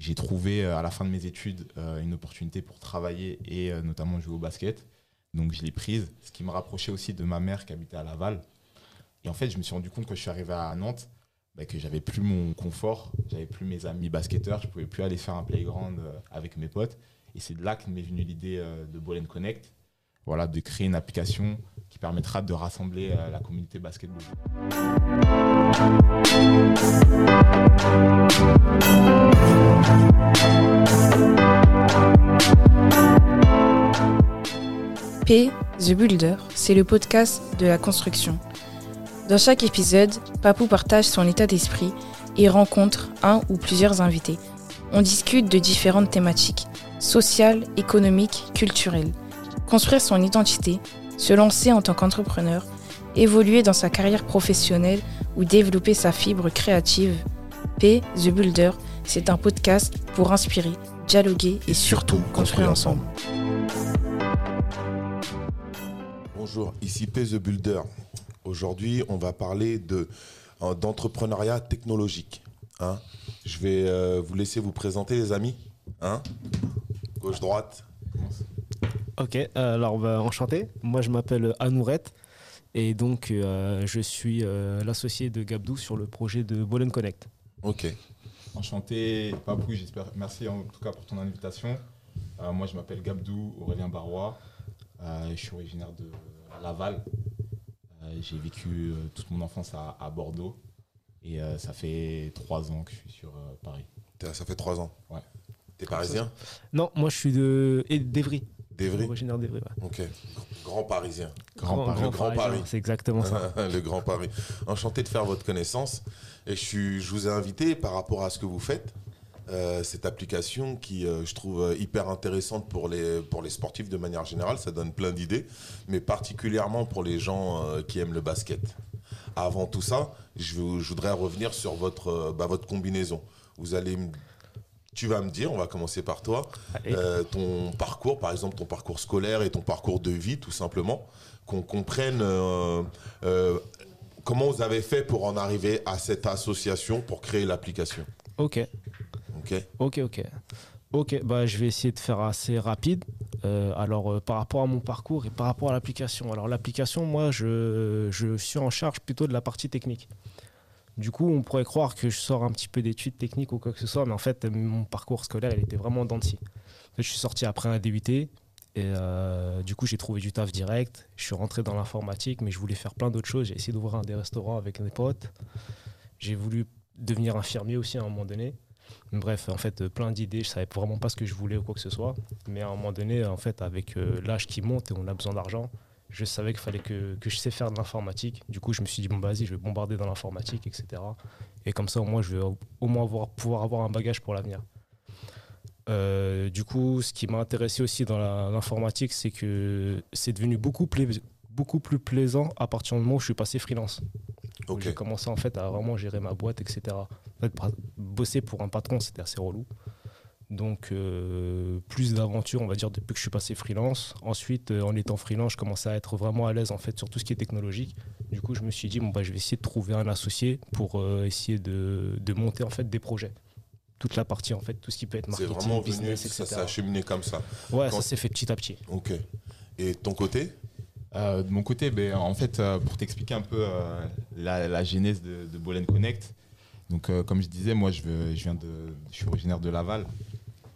j'ai trouvé à la fin de mes études une opportunité pour travailler et notamment jouer au basket. Donc je l'ai prise, ce qui me rapprochait aussi de ma mère qui habitait à Laval. Et en fait, je me suis rendu compte quand je suis arrivé à Nantes bah, que j'avais plus mon confort, j'avais plus mes amis basketteurs, je pouvais plus aller faire un playground euh, avec mes potes. Et c'est de là que m'est venue l'idée euh, de Ball Connect, voilà, de créer une application qui permettra de rassembler euh, la communauté basketball. P, The Builder, c'est le podcast de la construction. Dans chaque épisode, Papou partage son état d'esprit et rencontre un ou plusieurs invités. On discute de différentes thématiques, sociales, économiques, culturelles. Construire son identité, se lancer en tant qu'entrepreneur, évoluer dans sa carrière professionnelle ou développer sa fibre créative. P, The Builder, c'est un podcast pour inspirer, dialoguer et, surtout construire ensemble. Bonjour, ici P, The Builder. Aujourd'hui, on va parler de, euh, d'entrepreneuriat technologique. Hein. Je vais euh, vous laisser vous présenter, les amis. Hein Gauche-droite. Ok, alors bah, enchanté. Moi, je m'appelle Anourette et donc euh, je suis l'associé de Gabdou sur le projet de Bollen Connect. Ok. Enchanté, Papou, j'espère. Merci en tout cas pour ton invitation. moi, je m'appelle Gabdou Aurélien Barrois. je suis originaire de Laval, euh, j'ai vécu euh, toute mon enfance à, Bordeaux et euh, ça fait trois ans que je suis sur Paris. Ça fait trois ans Ouais. T'es parisien? Non, moi je suis de d'Evry. D'Evry Originaire d'Evry, Ok. Grand parisien. Grand, Paris. Grand Paris. C'est exactement ça. le Grand Paris. Enchanté de faire votre connaissance. Et je, suis, je vous ai invité par rapport à ce que vous faites. Euh, cette application qui, euh, je trouve, euh, hyper intéressante pour les, pour les sportifs de manière générale. Ça donne plein d'idées, mais particulièrement pour les gens qui aiment le basket. Avant tout ça, je, voudrais revenir sur votre, bah, votre combinaison. Vous allez tu vas me dire, on va commencer par toi, ton parcours, par exemple ton parcours scolaire et ton parcours de vie, tout simplement, qu'on comprenne comment vous avez fait pour en arriver à cette association pour créer l'application. Ok. Ok. Ok, ok. bah, je vais essayer de faire assez rapide. Euh, alors, euh, par rapport à mon parcours et par rapport à l'application. Alors, l'application, moi, je, je, suis en charge plutôt de la partie technique. Du coup, on pourrait croire que je sors un petit peu d'études techniques ou quoi que ce soit, mais en fait, mon parcours scolaire, il était vraiment En je suis sorti après un DUT et euh, du coup, j'ai trouvé du taf direct. Je suis rentré dans l'informatique, mais je voulais faire plein d'autres choses. J'ai essayé d'ouvrir un des restaurants avec mes potes. J'ai voulu devenir infirmier aussi à un moment donné. Bref, en fait, plein d'idées. Je savais vraiment pas ce que je voulais ou quoi que ce soit. Mais à un moment donné, en fait, avec euh, l'âge qui monte et on a besoin d'argent, je savais qu'il fallait que, que, je sais faire de l'informatique. Du coup, je me suis dit, bon, vas-y, je vais bombarder dans l'informatique, etc. Et comme ça, au moins, je vais au moins avoir, pouvoir avoir un bagage pour l'avenir. Euh, du coup, ce qui m'a intéressé aussi dans l'informatique, c'est que c'est devenu beaucoup, beaucoup plus plaisant à partir du moment où je suis passé freelance. J'ai commencé en fait à vraiment gérer ma boîte, etc. En fait, bosser pour un patron, c'était assez relou. Donc, euh, plus d'aventures, on va dire, depuis que je suis passé freelance. Ensuite, euh, en étant freelance, je commençais à être vraiment à l'aise en fait sur tout ce qui est technologique. Du coup, je me suis dit, bon, bah, je vais essayer de trouver un associé pour euh, essayer de, de, monter en fait des projets. Toute la partie, en fait, tout ce qui peut être marketing, C'est vraiment business, venu, ça s'est acheminé comme ça. Ouais, ça s'est fait petit à petit. Ok. Et ton côté? De mon côté, ben, en fait, pour t'expliquer un peu la, la, genèse de, de Ball Connect, donc, euh, comme je disais, moi, je, viens de, je suis originaire de Laval.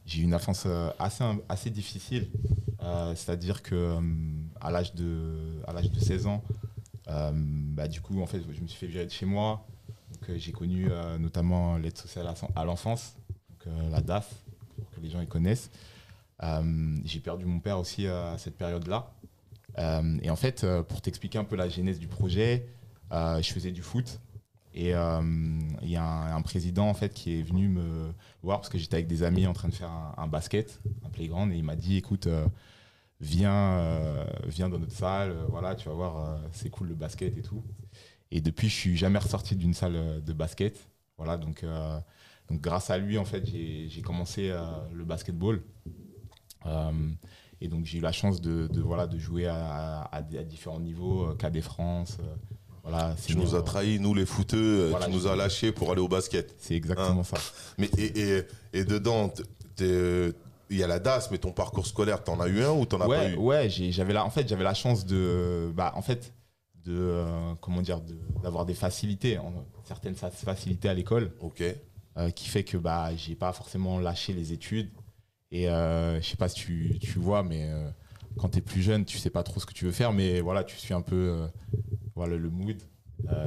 J'ai eu une enfance euh, assez, assez difficile. Euh, c'est-à-dire que à l'âge de, de 16 ans, bah, du coup, en fait, je me suis fait virer de chez moi. j'ai connu notamment l'aide sociale à, l'enfance, la DAF, pour que les gens y connaissent. j'ai perdu mon père aussi à cette période-là. et en fait, pour t'expliquer un peu la genèse du projet, je faisais du foot et euh, il y a un, président en fait qui est venu me voir parce que j'étais avec des amis en train de faire un, basket, un playground, et il m'a dit écoute, euh, viens, euh, viens dans notre salle, voilà, tu vas voir, c'est cool le basket et tout. Et depuis, je suis jamais ressorti d'une salle de basket. Voilà, donc, donc grâce à lui, en fait, j'ai commencé le basketball. et donc j'ai eu la chance de, voilà, de jouer à, à, différents niveaux, KD France, Voilà, tu nous as trahis, nous les footeux, tu nous as lâchés pour aller au basket. C'est exactement hein ça. Mais et, et, et dedans, il y a la DAS, mais ton parcours scolaire, t'en as eu un ou t'en as pas eu? Ouais, j'avais la, en fait, j'avais la chance de, bah, en fait, de, euh, comment dire, d'avoir des facilités, certaines facilités à l'école. Ok. Euh, qui fait que bah, j'ai pas forcément lâché les études. Et euh, je sais pas si tu, tu vois, mais quand tu es plus jeune, tu sais pas trop ce que tu veux faire, mais voilà, tu suis un peu voilà, le mood.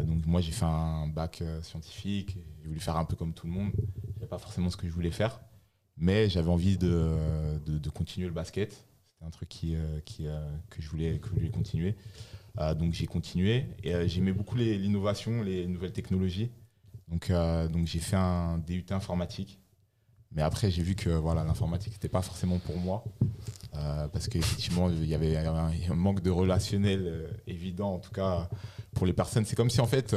donc moi, j'ai fait un bac scientifique, j'ai voulu faire un peu comme tout le monde. Je pas forcément ce que je voulais faire. Mais j'avais envie de, de, continuer le basket. C'était un truc qui, euh, qui, euh, que, je voulais, que je voulais continuer. Euh, donc j'ai continué. Et j'aimais beaucoup l'innovation, les, nouvelles technologies. Donc, donc j'ai fait un DUT informatique. Mais après, j'ai vu que voilà, l'informatique n'était pas forcément pour moi. Parce qu'effectivement, il y avait un, manque de relationnel évident, en tout cas pour les personnes. C'est comme si en fait,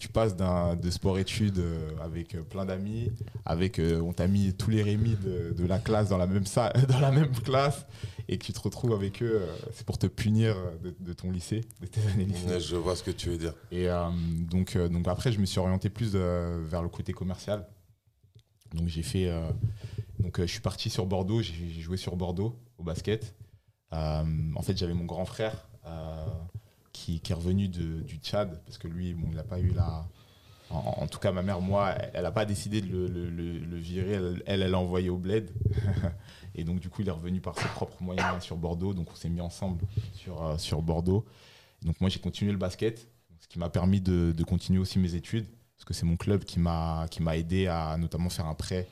tu passes de sport-études euh, avec euh, plein d'amis, avec euh, on t'a mis tous les Rémis de, la classe dans la même salle, dans la même classe, et que tu te retrouves avec eux, c'est pour te punir de, ton lycée, de tes années lycée. Je vois ce que tu veux dire. Et donc, donc après, je me suis orienté plus vers le côté commercial. Donc j'ai fait, donc je suis parti sur Bordeaux, j'ai joué sur Bordeaux basket. en fait, j'avais mon grand frère qui, est revenu du Tchad, parce que lui, bon, il n'a pas eu la. En, tout cas, ma mère, moi, elle n'a pas décidé de le, virer, elle, elle l'a envoyé au bled. et donc, du coup, il est revenu par ses propres moyens sur Bordeaux. Donc, on s'est mis ensemble sur, euh, sur Bordeaux. donc, moi, j'ai continué le basket, ce qui m'a permis de, continuer aussi mes études, parce que c'est mon club qui m'a aidé à notamment faire un prêt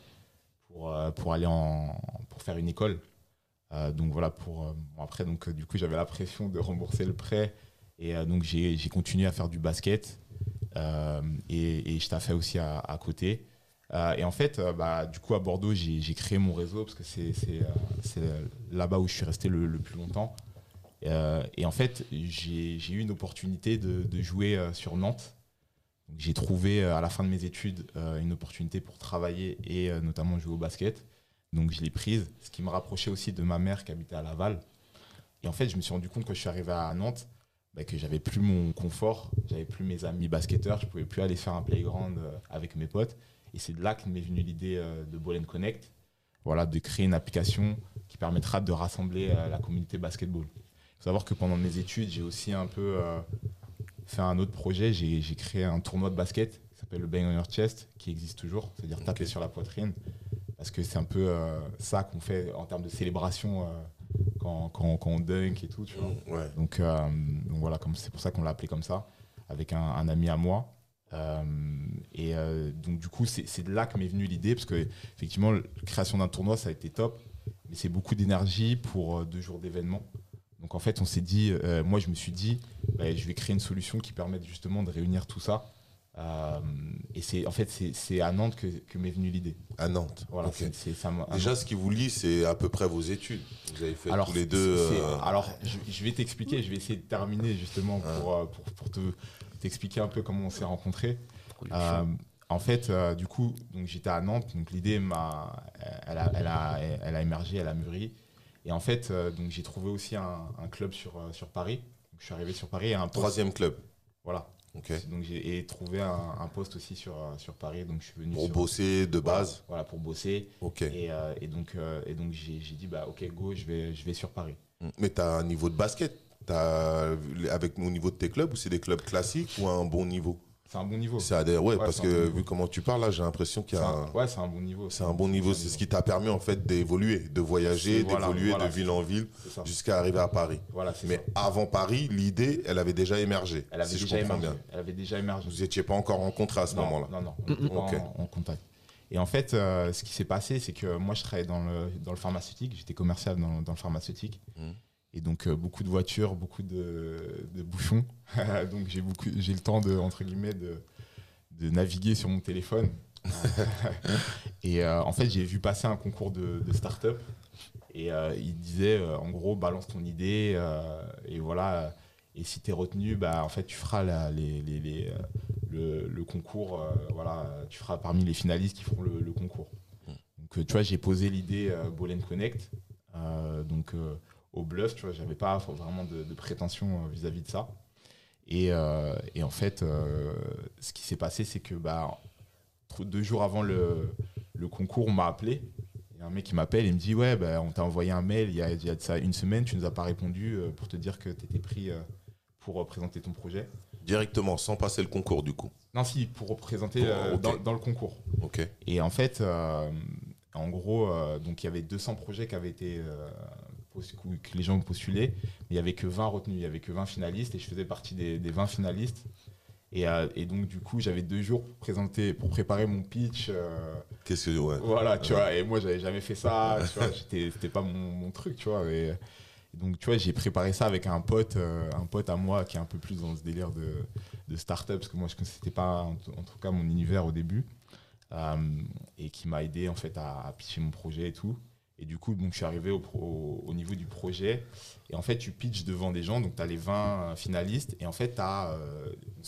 pour, euh, pour aller en, pour faire une école. Euh, donc voilà, pour après, donc du coup, j'avais la pression de rembourser le prêt et euh, donc, j'ai continué à faire du basket. Euh, et, et, je fait aussi à, côté. Euh, et en fait, bah, du coup, à Bordeaux, j'ai créé mon réseau parce que c'est là-bas où je suis resté le, plus longtemps. et en fait, j'ai eu une opportunité de, de jouer sur Nantes. J'ai trouvé à la fin de mes études une opportunité pour travailler et notamment jouer au basket. Donc je l'ai prise, ce qui me rapprochait aussi de ma mère qui habitait à Laval. Et en fait, je me suis rendu compte que je suis arrivé à Nantes, bah, que j'avais plus mon confort, j'avais plus mes amis basketteurs, je pouvais plus aller faire un playground euh, avec mes potes. Et c'est de là que m'est venue l'idée euh, de Ball Connect, voilà, de créer une application qui permettra de rassembler euh, la communauté basketball. Il faut savoir que pendant mes études, j'ai aussi un peu fait un autre projet. J'ai créé un tournoi de basket qui s'appelle le Bang on Your Chest, qui existe toujours, c'est-à-dire taper sur la poitrine. Parce que c'est un peu ça qu'on fait en termes de célébration quand, quand, on dunk et tout, tu vois. Donc, euh, donc, voilà, c'est pour ça qu'on l'a appelé comme ça, avec un, ami à moi. Euh, et euh, donc du coup, c'est de là que m'est venue l'idée, parce que effectivement, la création d'un tournoi, ça a été top, mais c'est beaucoup d'énergie pour deux jours d'événement. Donc en fait, on s'est dit, moi je me suis dit, bah, je vais créer une solution qui permette justement de réunir tout ça euh, et c'est en fait c'est à Nantes que, que m'est venue l'idée. À Nantes. Voilà. Déjà, ce qui vous lie, c'est à peu près vos études. Vous avez fait tous les deux. Euh, alors, je, vais t'expliquer. Je vais essayer de terminer justement pour, euh, pour, pour te t'expliquer un peu comment on s'est rencontrés. en fait, du coup, donc j'étais à Nantes. Donc l'idée m'a, elle a, elle a, elle a émergé, elle a mûri. Et en fait, donc j'ai trouvé aussi un, un, club sur sur Paris. Donc, je suis arrivé sur Paris. Un troisième club. Voilà. Donc j'ai trouvé un, poste aussi sur, euh, sur Paris. Donc je suis venu pour bosser de base. Voilà, pour bosser. Et, euh, et donc euh, et donc j'ai dit bah ok go je vais je vais sur Paris. Mm. Mais tu as un niveau de basket. As, avec au niveau de tes clubs ou c'est des clubs classiques ou un bon niveau? C'est un bon niveau. C'est ouais, parce que vu comment tu parles là, j'ai l'impression qu'il y a. Un, ouais, c'est un bon niveau. C'est un bon niveau. C'est ce qui t'a permis en fait d'évoluer, de voyager, d'évoluer de ville en ville jusqu'à arriver à Paris. Voilà, Mais avant Paris, l'idée, elle avait déjà émergé. Elle avait déjà émergé. Bien. Elle avait déjà émergé. Vous n'étiez pas encore rencontrés à ce moment-là. Non, non, on pas en, contact. Et en fait, euh, ce qui s'est passé, c'est que moi, je travaillais dans le, dans le pharmaceutique. J'étais commercial dans, dans, le pharmaceutique. Mmh. Et donc euh, beaucoup de voitures, beaucoup de, de bouchons. donc j'ai beaucoup, j'ai le temps de entre guillemets de de naviguer sur mon téléphone. et euh, en fait, j'ai vu passer un concours de, start-up. Et euh, il disait, euh, en gros, balance ton idée. et voilà. Et si tu es retenu, bah, en fait, tu feras les, les, le, concours. voilà, tu feras parmi les finalistes qui feront le, concours. Donc, tu vois, j'ai posé l'idée Ball Connect. donc, au bluff, tu vois, j'avais pas vraiment de, de prétention vis-à-vis de ça. Et, et en fait, ce qui s'est passé, c'est que bah, deux jours avant le, le concours, on m'a appelé. Il y a un mec qui m'appelle et me dit Ouais, bah, on t'a envoyé un mail il y, a, il y a de ça une semaine, tu nous as pas répondu pour te dire que tu étais pris pour présenter ton projet. Directement, sans passer le concours du coup Non, si, pour représenter dans, dans, le concours. Ok. Et en fait, en gros, euh, donc il y avait 200 projets qui avaient été euh, que les gens ont postulé, mais il n'y avait que 20 retenus, il n'y avait que 20 finalistes et je faisais partie des, 20 finalistes. Euh, et, donc du coup, j'avais deux jours pour présenter, pour préparer mon pitch. Qu'est-ce que ouais. Voilà, tu vois. Et moi, j'avais jamais fait ça. tu vois, c'était pas mon, truc, tu vois. Et, donc tu vois, j'ai préparé ça avec un pote, un pote à moi qui est un peu plus dans ce délire de, de start-up, parce que moi, je c'était pas en, tout cas mon univers au début. Euh, et qui m'a aidé en fait à, pitcher mon projet et tout. Et du coup, donc, je suis arrivé au, au, niveau du projet. Et en fait, tu pitches devant des gens. Donc, tu as les 20 finalistes. Et en fait, tu as euh, une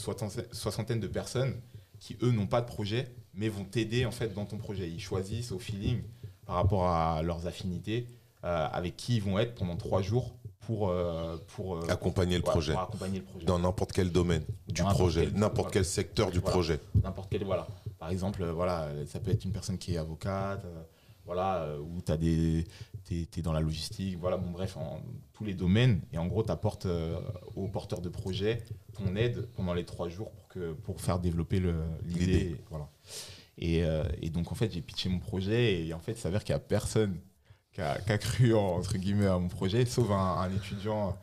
soixantaine de personnes qui, eux, n'ont pas de projet, mais vont t'aider en fait dans ton projet. Ils choisissent au feeling par rapport à leurs affinités euh, avec qui ils vont être pendant trois jours pour, pour, accompagner, le projet. accompagner le projet. Dans n'importe quel domaine du projet, n'importe quel secteur du projet. N'importe quel, voilà. Par exemple, euh, voilà, ça peut être une personne qui est avocate, euh, voilà, euh, ou tu des, es, dans la logistique, voilà, bon bref, en tous les domaines. Et en gros, tu apportes aux porteurs de projet ton aide pendant les trois jours pour, que, pour faire développer l'idée. Voilà. Et, et, donc, en fait, j'ai pitché mon projet et en fait, il s'avère qu'il n'y a personne qui a, cru, entre guillemets, à mon projet, sauf un, étudiant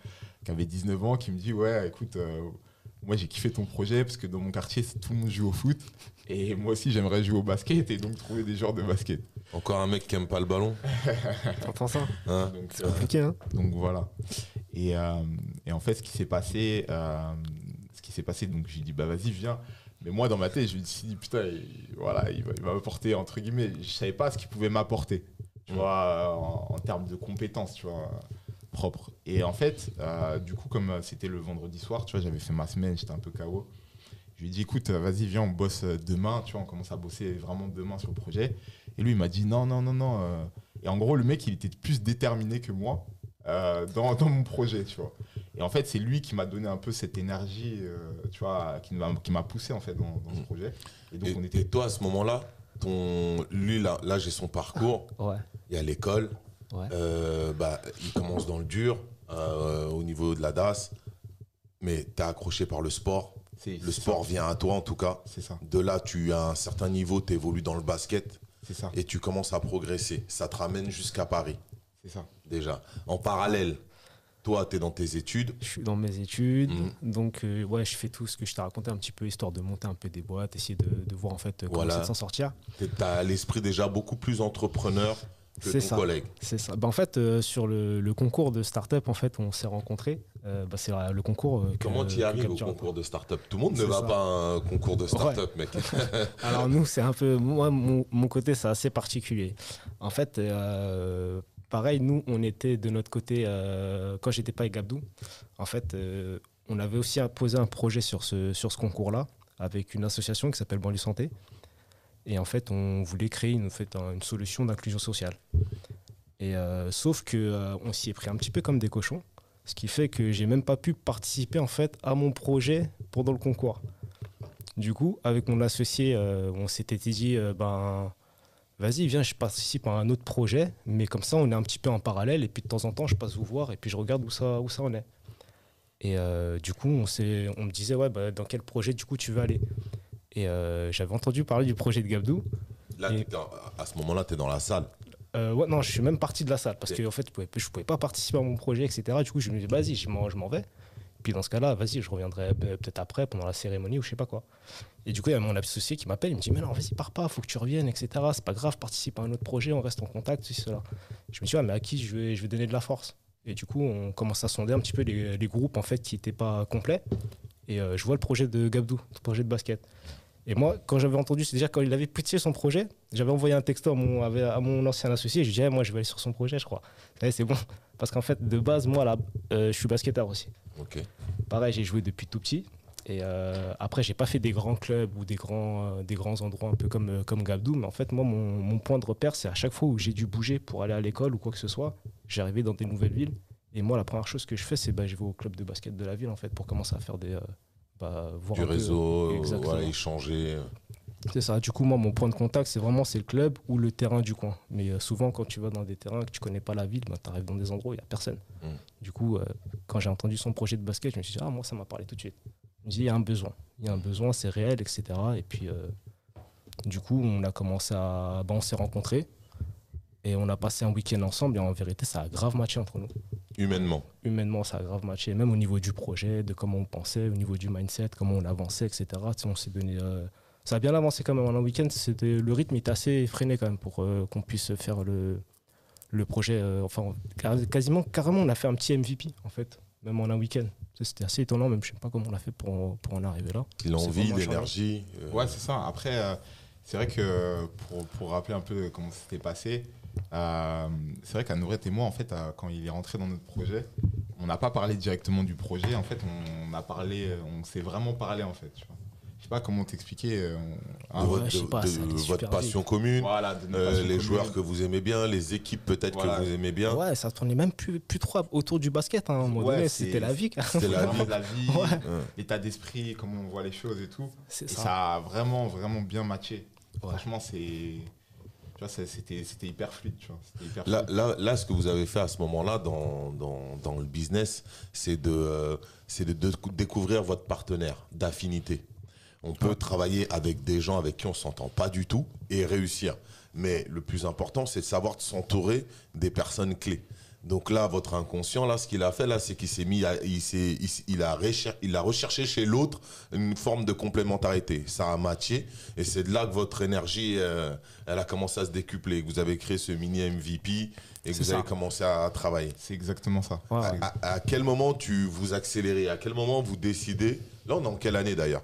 qui avait 19 ans qui me dit, ouais, écoute, moi j'ai kiffé ton projet parce que dans mon quartier, tout le monde joue au foot. Et moi aussi, j'aimerais jouer au basket et donc trouver des joueurs de basket. Encore un mec qui aime pas le ballon T'entends ça hein C'est compliqué, hein Donc voilà. Et, euh, et en fait, ce qui s'est passé, euh, ce qui s'est passé, donc j'ai dit, bah vas-y, viens. Mais moi, dans ma tête, je me suis dit, putain, il, voilà, il va, il va m'apporter, entre guillemets, je savais pas ce qu'il pouvait m'apporter, tu mm. vois, en, en, termes de compétences, tu vois, Et en fait, euh, du coup, comme c'était le vendredi soir, tu vois, j'avais fait ma semaine, j'étais un peu KO. Je lui ai dit, écoute, vas-y, viens, on bosse euh, demain. Tu vois, on commence à bosser vraiment demain sur le projet. Et lui, il m'a dit, non, non, non, non. Euh. Et en gros, le mec, il était plus déterminé que moi euh, dans, dans, mon projet, tu vois. Et en fait, c'est lui qui m'a donné un peu cette énergie, tu vois, qui m'a, qui m'a poussé, en fait, dans, ce mmh. projet. Et, donc, on était... toi, à ce moment-là, ton... lui, là, là j'ai son parcours. Ouais. Il y a l'école. Ouais. bah, il commence dans le dur, au niveau de la DAS. Mais tu es accroché par le sport le sport vient à toi en tout cas. Ça. De là, tu as un certain niveau, tu évolues dans le basket. Ça. Et tu commences à progresser. Ça te ramène jusqu'à Paris. C'est ça. Déjà. En parallèle, toi, tu es dans tes études. Je suis dans mes études. Mhm. Donc, euh, ouais, je fais tout ce que je t'ai raconté un petit peu, histoire de monter un peu des boîtes, essayer de, voir en fait comment voilà. s'en sortir. Tu as l'esprit déjà beaucoup plus entrepreneur c'est ça. C'est ça. Bah, en fait, euh, sur le, concours de start-up, en fait, on s'est rencontrés. Euh, bah, c'est le concours. Euh, Comment tu y arrives au concours de start-up? Tout le monde ne va pas à un concours de start-up, mec. Alors, nous, c'est un peu. Moi, mon, côté, c'est assez particulier. En fait, pareil, nous, on était de notre côté, quand j'étais pas avec Gabdou, en fait, on avait aussi posé un projet sur ce, sur ce concours-là avec une association qui s'appelle Banlieue Santé. Et en fait, on voulait créer une, fait, une solution d'inclusion sociale. Et euh, sauf que euh, on s'y est pris un petit peu comme des cochons, ce qui fait que j'ai même pas pu participer en fait à mon projet pendant le concours. Du coup, avec mon associé, euh, on s'était dit ben vas-y viens, je participe à un autre projet, mais comme ça on est un petit peu en parallèle et puis de temps en temps je passe vous voir et puis je regarde où ça où ça en est. Et du coup, on, on me disait ouais bah, dans quel projet du coup tu veux aller? Et euh, j'avais entendu parler du projet de Gabdou. Là, à ce moment-là, tu es dans la salle euh, ouais, non, je suis même parti de la salle parce que en fait, je pouvais, pouvais pas participer à mon projet, etc. Du coup, je me dis, vas-y, je m'en vais. Puis dans ce cas-là, vas-y, je reviendrai peut-être après, pendant la cérémonie ou je sais pas quoi. Et du coup, il y a mon associé qui m'appelle, il me dit, mais non, vas-y, pars pas, faut que tu reviennes, etc. C'est pas grave, participe à un autre projet, on reste en contact, ceci, cela. Je me dis, ouais, mais à qui je vais, je vais donner de la force Et du coup, on commence à sonder un petit peu les, groupes en fait qui n'étaient pas complets. Et euh, je vois le projet de Gabdou, le projet de basket. Et moi, quand j'avais entendu, c'est déjà quand il avait pitché son projet, j'avais envoyé un texto à mon, à mon ancien associé, je lui disais, moi je vais aller sur son projet, je crois. c'est bon. Parce qu'en fait, de base, moi, là, euh, je suis basketteur aussi. Ok. Pareil, j'ai joué depuis tout petit. Et euh, après, j'ai pas fait des grands clubs ou des grands, euh, des grands endroits un peu comme, euh, comme Gabdou. Mais en fait, moi, mon, mon point de repère, c'est à chaque fois où j'ai dû bouger pour aller à l'école ou quoi que ce soit, j'arrivais dans des nouvelles villes. Et moi, la première chose que je fais, c'est bah, je vais au club de basket de la ville, en fait, pour commencer à faire des, bah, voir Du un réseau, euh, voilà, échanger. C'est ça. Du coup, moi, mon point de contact, c'est vraiment c'est le club ou le terrain du coin. Mais euh, souvent, quand tu vas dans des terrains que tu connais pas la ville, bah, tu arrives dans des endroits où il n'y a personne. Mm. Du coup, euh, quand j'ai entendu son projet de basket, je me suis dit, ah, moi, ça m'a parlé tout de suite. Je me suis dit, il y a un besoin. Il y a un besoin, c'est réel, etc. Et puis, euh, du coup, on a commencé à. bah, on s'est rencontrés et on a passé un week-end ensemble. Et en vérité, ça a grave matché entre nous. Humainement. Humainement, ça a grave matché. Même au niveau du projet, de comment on pensait, au niveau du mindset, comment on avançait, etc. On s'est donné. euh, ça a bien avancé quand même en un week-end. C'était le rythme était assez effréné quand même pour euh, qu'on puisse faire le, le projet. euh, enfin, quasiment, carrément, on a fait un petit MVP en fait, même en un week-end. C'était assez étonnant, même je sais pas comment on a fait pour, pour en arriver là. L'envie, l'énergie. euh, Ouais, c'est ça. Après, euh, c'est vrai que pour, pour rappeler un peu comment ça s'était passé, euh, c'est vrai qu'à Nouret et moi, en fait, euh, quand il est rentré dans notre projet, on n'a pas parlé directement du projet. En fait, on, a parlé, on s'est vraiment parlé, en fait. Tu vois. Je sais pas comment t'expliquer. euh, ah, votre, ouais, votre passion commune, Voilà, de notre euh, passion les commune. joueurs que vous aimez bien, les équipes peut-être Voilà. que vous aimez bien. Ouais, ça tournait même plus, plus trop autour du basket. hein. À un moment Ouais, donné, c'est- c'était la vie. C'était la vie. la vie, Ouais. Ouais. l'état d'esprit, comment on voit les choses et tout. C'est Et ça. ça a vraiment, vraiment bien matché. Ouais. Franchement, c'est. Tu vois, c'était hyper fluide, tu vois. C'était hyper Là, fluide. là, là, ce que vous avez fait à ce moment-là dans, dans, dans le business, c'est de, euh, c'est de, de découvrir votre partenaire d'affinité. On peut travailler avec des gens avec qui on s'entend pas du tout et réussir. Mais le plus important, c'est de savoir s'entourer des personnes clés. Donc là, votre inconscient, là, ce qu'il a fait, là, c'est qu'il s'est mis, à- il, s'est- il, s- il a recher- il a recherché chez l'autre une forme de complémentarité. Ça a matché, et c'est de là que votre énergie, euh, elle a commencé à se décupler. Que vous avez créé ce mini MVP et que vous ça. avez commencé à travailler. C'est exactement ça. À quel moment tu vous accélérez? À quel moment vous décidez? Là, on est en quelle année d'ailleurs?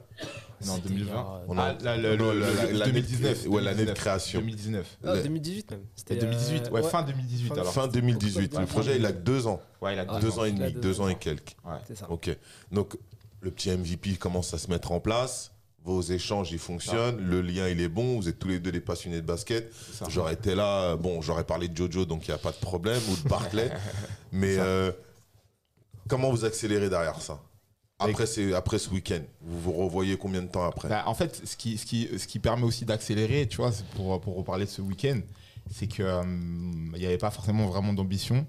2020. a- Ah, le, non, le- la- le- l'année de- 2019. ouais, l'année de 2019, création. 2019. Ah, Le- 2018 même. C'était 2018, ouais, euh, fin 2018 fin- alors. Fin 2018. Ouais, Le projet, il a que deux ans. Ouais, il a Ah, deux ans et il a demi, deux deux ans ans. et quelques. Ouais. C'est ça. Ok. Donc, le petit MVP commence à se mettre en place. Vos échanges, ils fonctionnent. Le lien, il est bon. Vous êtes tous les deux des passionnés de basket. c'est ça. J'aurais été là. Bon, j'aurais parlé de Jojo, donc il n'y a pas de problème, ou de Barclay. Mais euh, comment vous accélérez derrière ça? Après, c'est- après ce week-end, vous vous revoyez combien de temps après? Bah, en fait, ce qui, ce, qui, ce qui permet aussi d'accélérer, tu vois, pour, pour reparler de ce week-end, c'est qu'il n'y avait pas forcément vraiment d'ambition.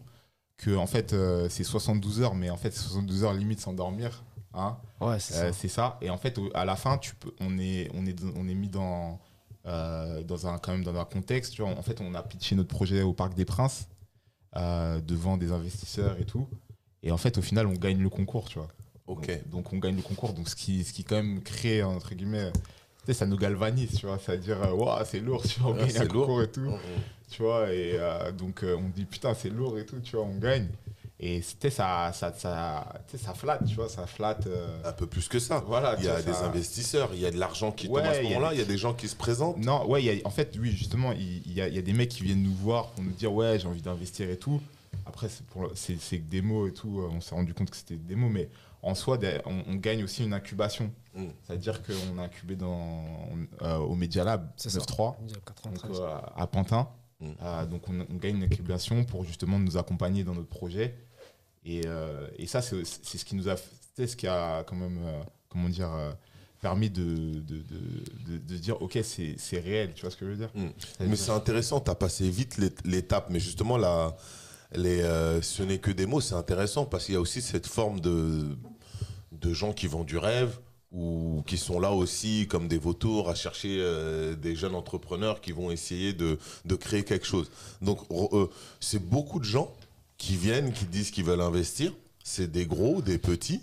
Que, en fait, euh, c'est 72 heures, mais en fait, 72 heures limite s'endormir. Hein, Ouais, c'est Euh, ça. c'est ça. Et en fait, à la fin, tu peux, on, est, on, est, on est mis dans, euh, dans un, quand même dans un contexte. Tu vois, en fait, on a pitché notre projet au Parc des Princes euh, devant des investisseurs et tout. Et en fait, au final, on gagne le concours, tu vois. Ok. Donc, on gagne le concours. Donc ce qui, ce qui quand même crée, entre guillemets, tu sais, ça nous galvanise, tu vois. C'est-à-dire, euh, Ouah, c'est lourd, tu vois, on Ouais, gagne c'est un lourd. concours et tout. Mhm. Tu vois, et euh, donc euh, on dit putain, c'est lourd et tout, tu vois, on gagne. Et c'était ça, ça, ça, ça flatte, tu vois, ça flatte. euh, Un peu plus que ça. voilà, Il y a des ça- investisseurs, il y a de l'argent qui tombe Ouais, à ce il y a moment-là, des- il y a des gens qui se présentent. Non, ouais, il y a- en fait, oui, justement, il y, a, y a des mecs qui viennent nous voir pour nous dire, ouais, j'ai envie d'investir et tout. Après, c'est que des mots et tout. On s'est rendu compte que c'était des mots, mais en soi, on, on gagne aussi une incubation. Mm. C'est-à-dire qu'on a incubé dans, euh, au Media Lab C'est ça. 9.3, Il y a donc, 93. euh, à Pantin. Mm. Euh, donc, on, on gagne une incubation pour justement nous accompagner dans notre projet. Et, euh, et ça, c'est c'est ce qui nous a, c'est ce qui a quand même, euh, comment dire, euh, permis de, de, de, de- de dire, ok, c'est c'est réel, tu vois ce que je veux dire? Mm. Mais c'est intéressant, tu as passé vite l'é- l'étape, mais justement, là, les, euh, ce n'est que des mots, c'est intéressant parce qu'il y a aussi cette forme de, de gens qui vendent du rêve ou qui sont là aussi comme des vautours à chercher euh, des jeunes entrepreneurs qui vont essayer de, de créer quelque chose. Donc, euh, c'est beaucoup de gens qui viennent, qui disent qu'ils veulent investir. C'est des gros, des petits.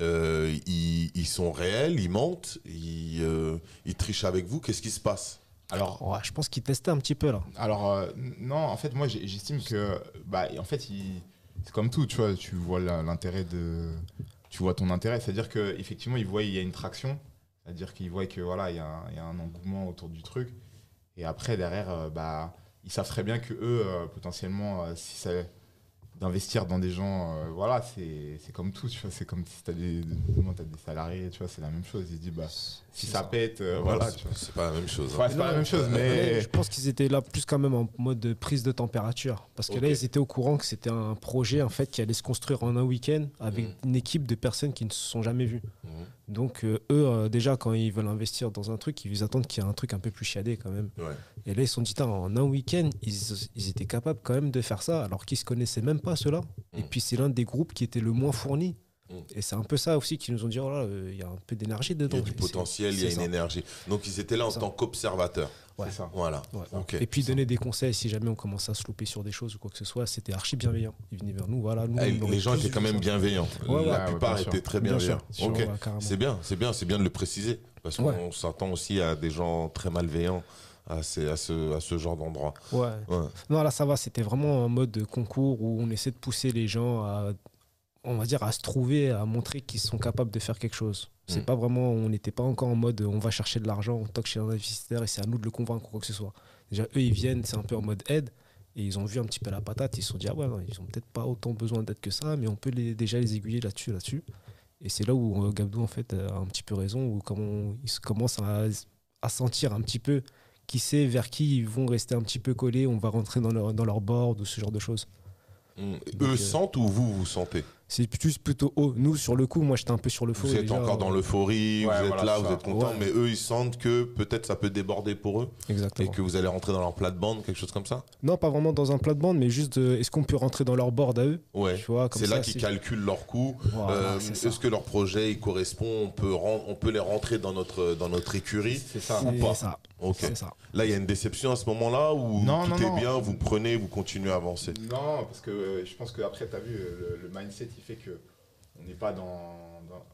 Euh, ils, ils sont réels, ils mentent, ils, euh, ils trichent avec vous. Qu'est-ce qui se passe? Alors, Ouais, je pense qu'il testait un petit peu là. alors euh, non, en fait, moi, j'estime que, bah, en fait, il- c'est comme tout, tu vois, tu vois l'intérêt de, tu vois ton intérêt, c'est-à-dire que effectivement, ils voient il y a une traction, c'est-à-dire qu'ils voient que voilà, il y, a un- il y a un engouement autour du truc, et après derrière, euh, bah, ils savent très bien que eux, euh, potentiellement, euh, si ça, d'investir dans des gens, euh, voilà, c'est comme tout, tu vois, c'est comme si tu as, des, des salariés, tu vois, c'est la même chose. Ils disent, bah, si ça, pète, euh, voilà. C'est pas la même chose. Hein. c'est pas la même chose, mais... Je pense qu'ils étaient là plus quand même en mode de prise de température. Parce que là, ils étaient au courant que c'était un projet, en fait, qui allait se construire en un week-end avec mm. une équipe de personnes qui ne se sont jamais vues. Mm. Donc, euh, eux, déjà, quand ils veulent investir dans un truc, ils attendent qu'il y ait un truc un peu plus chiadé quand même. Et là, ils se sont dit, en un week-end, ils, ils étaient capables quand même de faire ça, alors qu'ils se connaissaient même pas, ceux-là. Et mm. puis c'est l'un des groupes qui était le moins fourni. Et c'est un peu ça aussi qui nous ont dit, oh là, euh, il y a un peu d'énergie dedans. Il y a du potentiel, il y a une énergie. Donc ils étaient là en tant qu'observateurs. Ouais. ça. Voilà. Et puis donner des conseils si jamais on commençait à se louper sur des choses ou quoi que ce soit, c'était archi bienveillant. Ils venaient vers nous, voilà. Ah, les gens étaient quand même bienveillants. la plupart étaient très bienveillants. c'est bien, c'est bien, c'est bien de le préciser parce qu'on s'attend aussi à des gens très malveillants à, ce, à ce genre d'endroit. Ouais. Non, là, ça va. C'était vraiment un mode de concours où on essaie de pousser les gens à, on va dire, à se trouver, à montrer qu'ils sont capables de faire quelque chose. C'est mm. pas vraiment, on n'était pas encore en mode on va chercher de l'argent, on toque chez un investisseur et c'est à nous de le convaincre ou quoi que ce soit. Déjà, eux, ils viennent, c'est un peu en mode aide. Et ils ont vu un petit peu la patate, ils se sont dit, ah ouais, ils ont peut-être pas autant besoin d'aide que ça, mais on peut les, déjà les aiguiller là-dessus, là-dessus. Et c'est là où euh, Gabdou, en fait, a un petit peu raison, où comment ils commencent à, à sentir un petit peu qui sait vers qui ils vont rester un petit peu collés, on va rentrer dans leur, dans leur board ou ce genre de choses. Mmh. Eux euh, sentent ou vous, vous sentez? C'est plus plutôt haut. Nous, sur le coup, moi, j'étais un peu sur l'euphorie. Vous êtes encore dans l'euphorie, vous êtes là, vous êtes content, mais eux, ils sentent que peut-être ça peut déborder pour eux. Exactement. Et que vous allez rentrer dans leur plate-bande, quelque chose comme ça Non, pas vraiment dans un plate-bande, mais juste est-ce qu'on peut rentrer dans leur board à eux Ouais. C'est là qu'ils calculent leurs coûts. Euh, est-ce que leur projet il correspond on peut, on peut les rentrer dans notre, dans notre écurie C'est ça. Ou pas ça. ça. Là, il y a une déception à ce moment-là ou tout est bien, vous prenez, vous continuez à avancer? Non, parce que euh, je pense qu'après, tu as vu, le mindset, il fait que on n'est pas dans,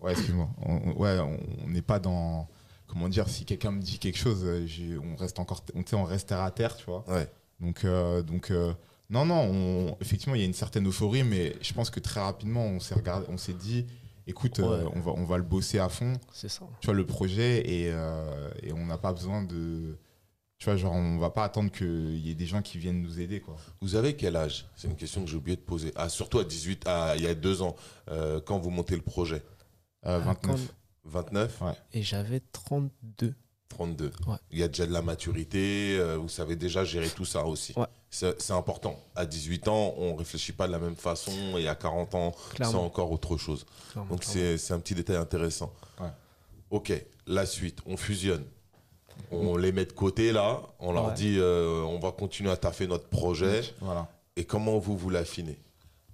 ouais excuse-moi. On, ouais on n'est pas dans comment dire si quelqu'un me dit quelque chose euh, on reste encore on, on reste terre à terre tu vois. Ouais. donc euh, donc euh, non non effectivement il y a une certaine euphorie mais je pense que très rapidement on s'est regardé on s'est dit écoute on va on va le bosser à fond. C'est ça. Tu vois le projet et, et on n'a pas besoin de tu vois, genre, on va pas attendre qu'il y ait des gens qui viennent nous aider, quoi. Vous avez quel âge? C'est une question que j'ai oublié de poser. Ah, surtout à 18, ah, il y a deux ans, euh, quand vous montez le projet? 29. Euh, 29 ouais. Et j'avais 32. 32. Il y a déjà de la maturité, euh, vous savez déjà gérer tout ça aussi. C'est important. À 18 ans, on réfléchit pas de la même façon et à 40 ans, c'est encore autre chose. Donc c'est un petit détail intéressant. Ok, la suite, on fusionne on les met de côté là, on leur dit euh, on va continuer à taffer notre projet. Voilà. Et comment vous vous l'affinez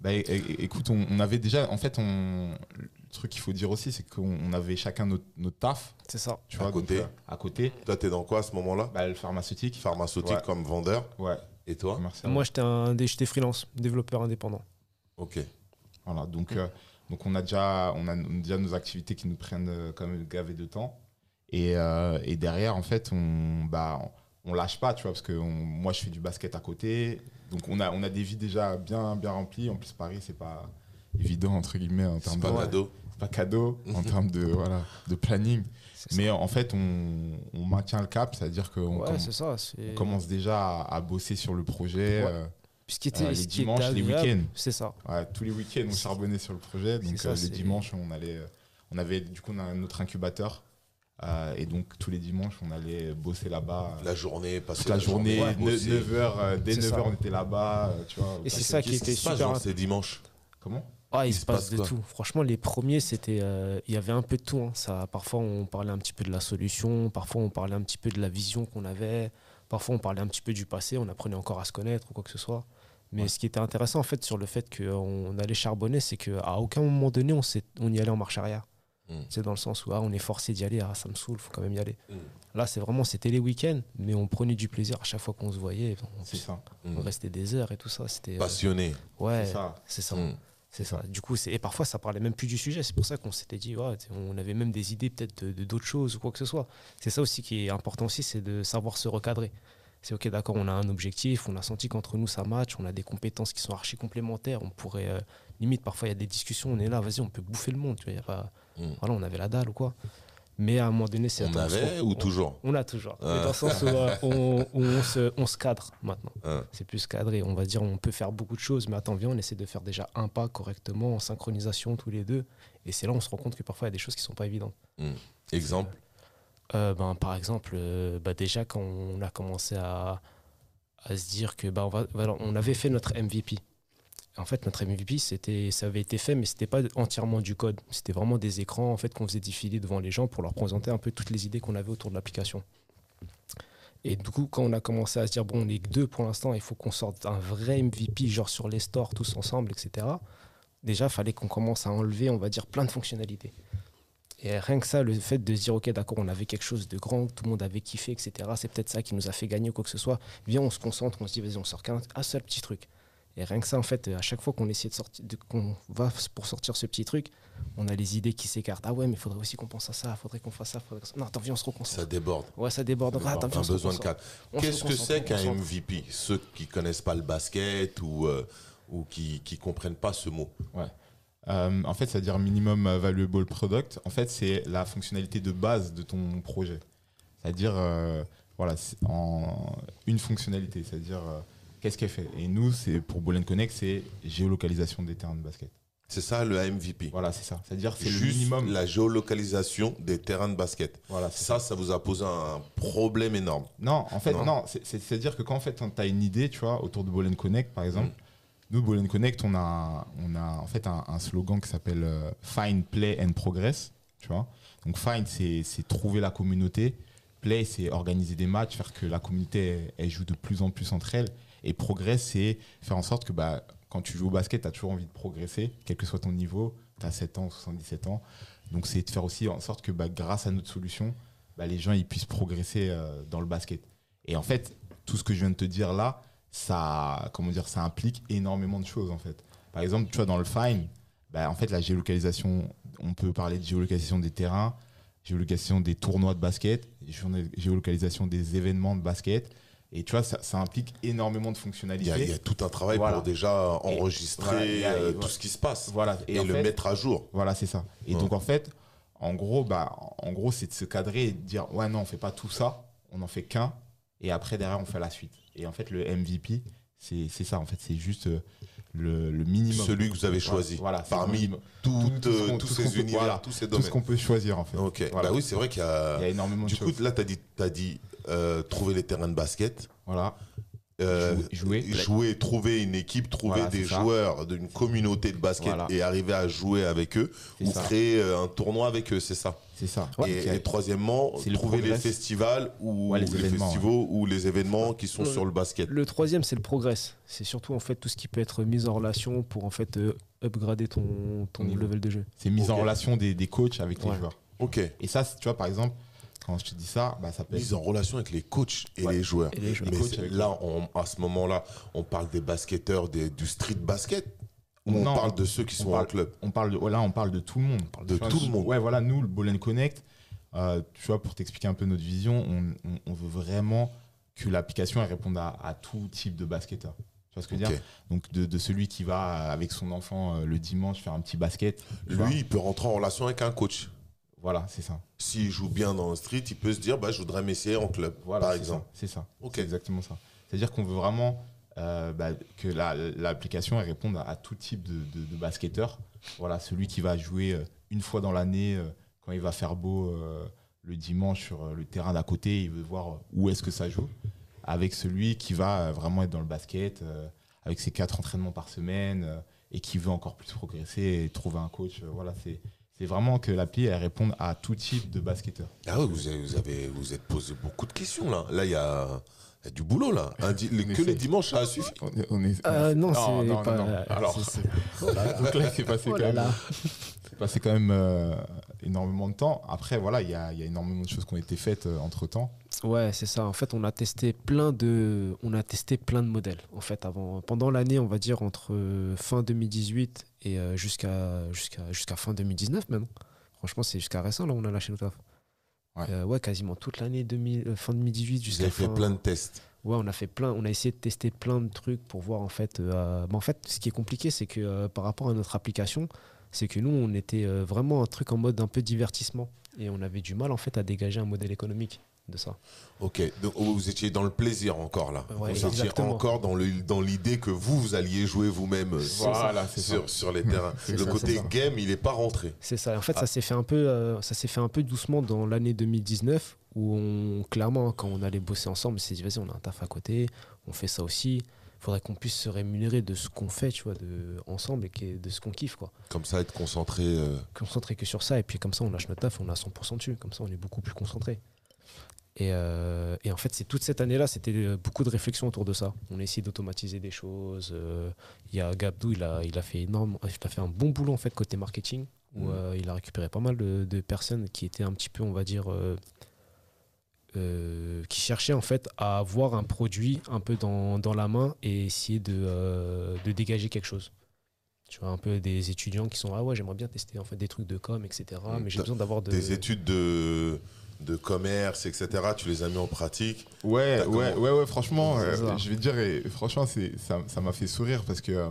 bah, écoute, on, avait déjà, en fait, on, le truc qu'il faut dire aussi, c'est qu'on avait chacun notre, taf. C'est ça. Tu vois, à côté. Euh, à côté. Toi, t'es dans quoi à ce moment-là bah, Le pharmaceutique. Pharmaceutique comme vendeur. Ouais. Et toi Moi, j'étais un, j'étais freelance, développeur indépendant. Ok. Voilà, donc, euh, donc on a déjà, on a déjà nos activités qui nous prennent quand même gavé de temps. Euh, et, derrière, en fait, on, bah, on lâche pas, tu vois, parce que moi, je fais du basket à côté. Donc, on a, on a des vies déjà bien, bien remplies. En plus, Paris, c'est pas évident, entre guillemets, en termes de. pas cadeau. Pas cadeau en termes de, voilà, de planning. Mais en fait, on, on, maintient le cap, c'est-à-dire qu'on on commence déjà à, bosser sur le projet. Euh, Puisqu'il était, euh, les dimanches, les week-ends. C'est ça. tous les week-ends, on charbonnait sur le projet. Donc, les dimanches, on allait. On avait, du coup, on a notre incubateur euh, et donc tous les dimanches, on allait bosser là-bas. La journée, passer la, journée, 9h, dès 9h on était là-bas. Euh, tu vois, et c'est ça qui était super. C'est dimanche. Comment ah, il, se passe, de tout. Franchement, les premiers, c'était, euh, il y avait un peu de tout. Hein. Ça, parfois, on parlait un petit peu de la solution. Parfois, on parlait un petit peu de la vision qu'on avait. Parfois, on parlait un petit peu du passé. On apprenait encore à se connaître ou quoi que ce soit. Mais ce qui était intéressant, en fait, sur le fait qu'on allait charbonner, c'est qu'à aucun moment donné, on, on y allait en marche arrière. Mm. C'est dans le sens où ah, on est forcé d'y aller, ah, ça me saoule, faut quand même y aller. Mm. Là, c'est vraiment, c'était les week-ends, mais on prenait du plaisir à chaque fois qu'on se voyait. C'est ça. On mm. restait des heures et tout ça. C'était euh, passionné. ouais, c'est ça. C'est ça. Du coup, et parfois, ça parlait même plus du sujet. C'est pour ça qu'on s'était dit, ouais, on avait même des idées peut-être de d'autres choses ou quoi que ce soit. C'est ça aussi qui est important aussi, c'est de savoir se recadrer. C'est ok, d'accord, on a un objectif, on a senti qu'entre nous ça match, on a des compétences qui sont archi complémentaires. On pourrait, euh, limite, parfois il y a des discussions, on est là, vas-y, on peut bouffer le monde. Tu vois, y a pas, Mm. Voilà, on avait la dalle ou quoi. Mais à un moment donné, c'est On avait ou toujours On a toujours. Ah. Dans le sens où, euh, on, où on se, on se cadre maintenant. Ah. C'est plus cadré. On va dire, on peut faire beaucoup de choses, mais attends, viens, on essaie de faire déjà un pas correctement, en synchronisation tous les deux. Et c'est là où on se rend compte que parfois, il y a des choses qui sont pas évidentes. Exemple Euh, ben, par exemple, euh, bah, déjà, quand on a commencé à, à se dire que bah, on, va, voilà, on avait fait notre MVP. En fait, notre MVP, c'était, ça avait été fait, mais c'était pas entièrement du code. C'était vraiment des écrans en fait qu'on faisait défiler devant les gens pour leur présenter un peu toutes les idées qu'on avait autour de l'application. Et du coup, quand on a commencé à se dire bon, on est que deux pour l'instant, il faut qu'on sorte un vrai MVP, genre sur les stores tous ensemble, etc. Déjà, fallait qu'on commence à enlever, on va dire, plein de fonctionnalités. Et rien que ça, le fait de se dire, ok, d'accord, on avait quelque chose de grand, tout le monde avait kiffé, etc., c'est peut-être ça qui nous a fait gagner ou quoi que ce soit. Viens, on se concentre, on se dit, vas-y, on sort qu'un un seul petit truc. Et rien que ça, en fait, à chaque fois qu'on essaie de sortir, de- qu'on va pour sortir ce petit truc, on a les idées qui s'écartent. Ah ouais, mais il faudrait aussi qu'on pense à ça, il faudrait qu'on fasse ça, faudrait Non, attends, viens, on se reconcentre. Ça déborde. Ouais, ça déborde. Ah, attends, viens, un on se besoin de cadre. Qu'est-ce que c'est qu'un. MVP Ceux qui connaissent pas le basket ou, euh, ou qui ne comprennent pas ce mot. Euh, en fait, c'est-à-dire minimum valuable product. En fait, c'est la fonctionnalité de base de ton projet. C'est-à-dire, euh, voilà, c'est en une fonctionnalité. C'est-à-dire, euh, qu'est-ce qu'elle fait? Et nous, c'est pour Ball Connect, c'est géolocalisation des terrains de basket. C'est ça le MVP. Voilà, c'est ça. C'est-à-dire, c'est le Juste minimum. la géolocalisation des terrains de basket. Voilà, Ça, ça vous a posé un problème énorme. Non, en fait, Non. non. c'est- c'est- C'est-à-dire que quand en fait, tu as une idée, tu vois, autour de Ball Connect, par exemple, Mm. nous, Ball Connect, on a, on a en fait un, un slogan qui s'appelle euh, Find, Play and Progress, tu vois. Donc, Find, c'est c'est trouver la communauté. Play, c'est organiser des matchs, faire que la communauté, elle, elle joue de plus en plus entre elles. Et Progress, c'est faire en sorte que bah, quand tu joues au basket, tu as toujours envie de progresser, quel que soit ton niveau. Tu as 7 ans, 77 ans. Donc, c'est de faire aussi en sorte que bah, grâce à notre solution, bah, les gens ils puissent progresser euh, dans le basket. Et en fait, tout ce que je viens de te dire là, ça, comment dire, ça implique énormément de choses en fait. Par exemple, tu vois, dans le Fine, bah, en fait, la géolocalisation, on peut parler de géolocalisation des terrains, géolocalisation des tournois de basket, géo- géolocalisation des événements de basket. Et tu vois, ça, ça implique énormément de Il fonctionnalités. y, a, il y a tout un travail Voilà. pour déjà enregistrer euh, tout ce qui se passe Voilà. et, en le fait- mettre à jour. Voilà, c'est ça. Et Ouais. donc, en fait, en gros, bah, en gros, c'est de se cadrer et de dire, ouais, non, on fait pas tout ça, on n'en fait qu'un, et après, derrière, on fait la suite. Et en fait, le MVP, c'est ça, en fait, c'est juste euh, le, le minimum. Celui que vous avez choisi. Voilà, Parmi tout ce euh, tous tout ce ces peut- univers, voilà. tous ces Tout ce domaines. qu'on peut choisir, en fait. Ok. Voilà. Bah oui, c'est vrai qu'il y a. Il y a énormément Du de coup, choses. là, tu as dit, as dit euh, trouver les terrains de basket. Voilà. euh, Jouer- jouer. jouer, trouver une équipe, trouver Voilà, des joueurs d'une communauté de basket Voilà. et arriver à jouer avec eux ou ça. créer euh, un tournoi avec eux, c'est ça. C'est ça. et, troisièmement, le trouver les progress. festivals ou Ouais, les festivals ou les événements qui sont sur le basket. Le troisième, c'est le progress. C'est surtout en fait tout ce qui peut être mis en relation pour en fait euh, upgrader ton, ton Niveau. level de jeu. c'est mise en relation des, des coachs avec les joueurs. Ok. Et ça, tu vois, par exemple, quand je te dis ça, bah, ça peut être Mise en relation avec les coachs et Ouais. les joueurs. Et les joueurs. Mais là, on- à ce moment-là, on parle des basketteurs des- du street basket ou on parle de ceux qui on sont parle- en club? on parle de, là, on parle de tout le monde. On parle De tout le monde. Ouais, voilà, nous, le Ball Connect, euh, tu vois, pour t'expliquer un peu notre vision, on, on- on veut vraiment que l'application réponde à, à tout type de basketteur. Tu vois ce que je veux dire? Donc, de, de celui qui va euh, avec son enfant euh, le dimanche faire un petit basket. vois. Lui, il peut rentrer en relation avec un coach. Voilà, c'est ça. S'il joue bien dans le street, il peut se dire bah, je voudrais m'essayer en club, Voilà, par exemple. C'est ça. C'est exactement ça. C'est-à-dire qu'on veut vraiment euh, bah, que la- l'application réponde à, à tout type de, de, de basketteur. Voilà, celui qui va jouer euh, une fois dans l'année euh, quand il va faire beau le dimanche sur le terrain d'à côté, il veut voir où est-ce que ça joue. Avec celui qui va vraiment être dans le basket, euh, avec ses quatre entraînements par semaine euh, et qui veut encore plus progresser et trouver un coach. euh, voilà, c'est c'est vraiment que l'appli elle réponde à tout type de basketteur. Ah oui, vous avez, vous avez vous êtes posé beaucoup de questions là. Là, il y a, il y a du boulot là. Un di- le- On que les dimanches, ça a suffi. On est, on est- Euh, non, Non, c'est non, pas. non. Alors- c'est- c'est- Donc là, il s'est passé Oh quand là même, là. c'est passé quand même euh, énormément de temps. Après, voilà, il y a, il y a énormément de choses qui ont été faites entre temps. Ouais, c'est ça. En fait, on a testé plein de, on a testé plein de modèles. En fait, avant, pendant l'année, on va dire entre euh, fin 2018 et euh, jusqu'à jusqu'à jusqu'à fin 2019 même. Franchement, c'est jusqu'à récent là, on a lâché notre taf. Ouais. Euh, ouais, quasiment toute l'année 2000, euh, fin 2018 Vous jusqu'à avez fait fin- plein de tests. Ouais, on a fait plein, on a essayé de tester plein de trucs pour voir en fait. euh, bah, en fait, ce qui est compliqué, c'est que euh, par rapport à notre application, c'est que nous, on était vraiment un truc en mode un peu divertissement. Et on avait du mal en fait à dégager un modèle économique de ça. Ok, donc oh, vous étiez dans le plaisir encore là. vous étiez encore dans le dans l'idée que vous, vous alliez jouer vous-même euh, sur, sur, les terrains. le côté game, il n'est pas rentré. C'est ça. En fait, ça ah. s'est fait un peu, euh, ça s'est fait un peu doucement dans l'année 2019 où on clairement quand on allait bosser ensemble, on s'est dit vas-y, on a un taf à côté, on fait ça aussi. Il faudrait qu'on puisse se rémunérer de ce qu'on fait, tu vois, de, ensemble et de ce qu'on kiffe, quoi. Comme ça, être concentré. Euh, concentré que sur ça, et puis comme ça, on lâche notre taf, on a 100% dessus. Comme ça, on est beaucoup plus concentré. Euh, et, en fait, c'est toute cette année-là, c'était euh, beaucoup de réflexions autour de ça. On a essayé d'automatiser des choses. Euh, il y a Gabdou, il a, il a fait énorme, il a fait un bon boulot en fait côté marketing, où mm. il a récupéré pas mal de, personnes qui étaient un petit peu, on va dire, qui cherchaient en fait à avoir un produit un peu dans, dans la main et essayer de, de dégager quelque chose tu vois un peu des étudiants qui sont ah ouais j'aimerais bien tester en fait des trucs de com etc mm. mais j'ai besoin d'avoir des études de de commerce, etc. Tu les as mis en pratique. Ouais, ouais, ouais, ouais, franchement, euh, je vais te dire, franchement, ça m'a fait sourire parce que euh,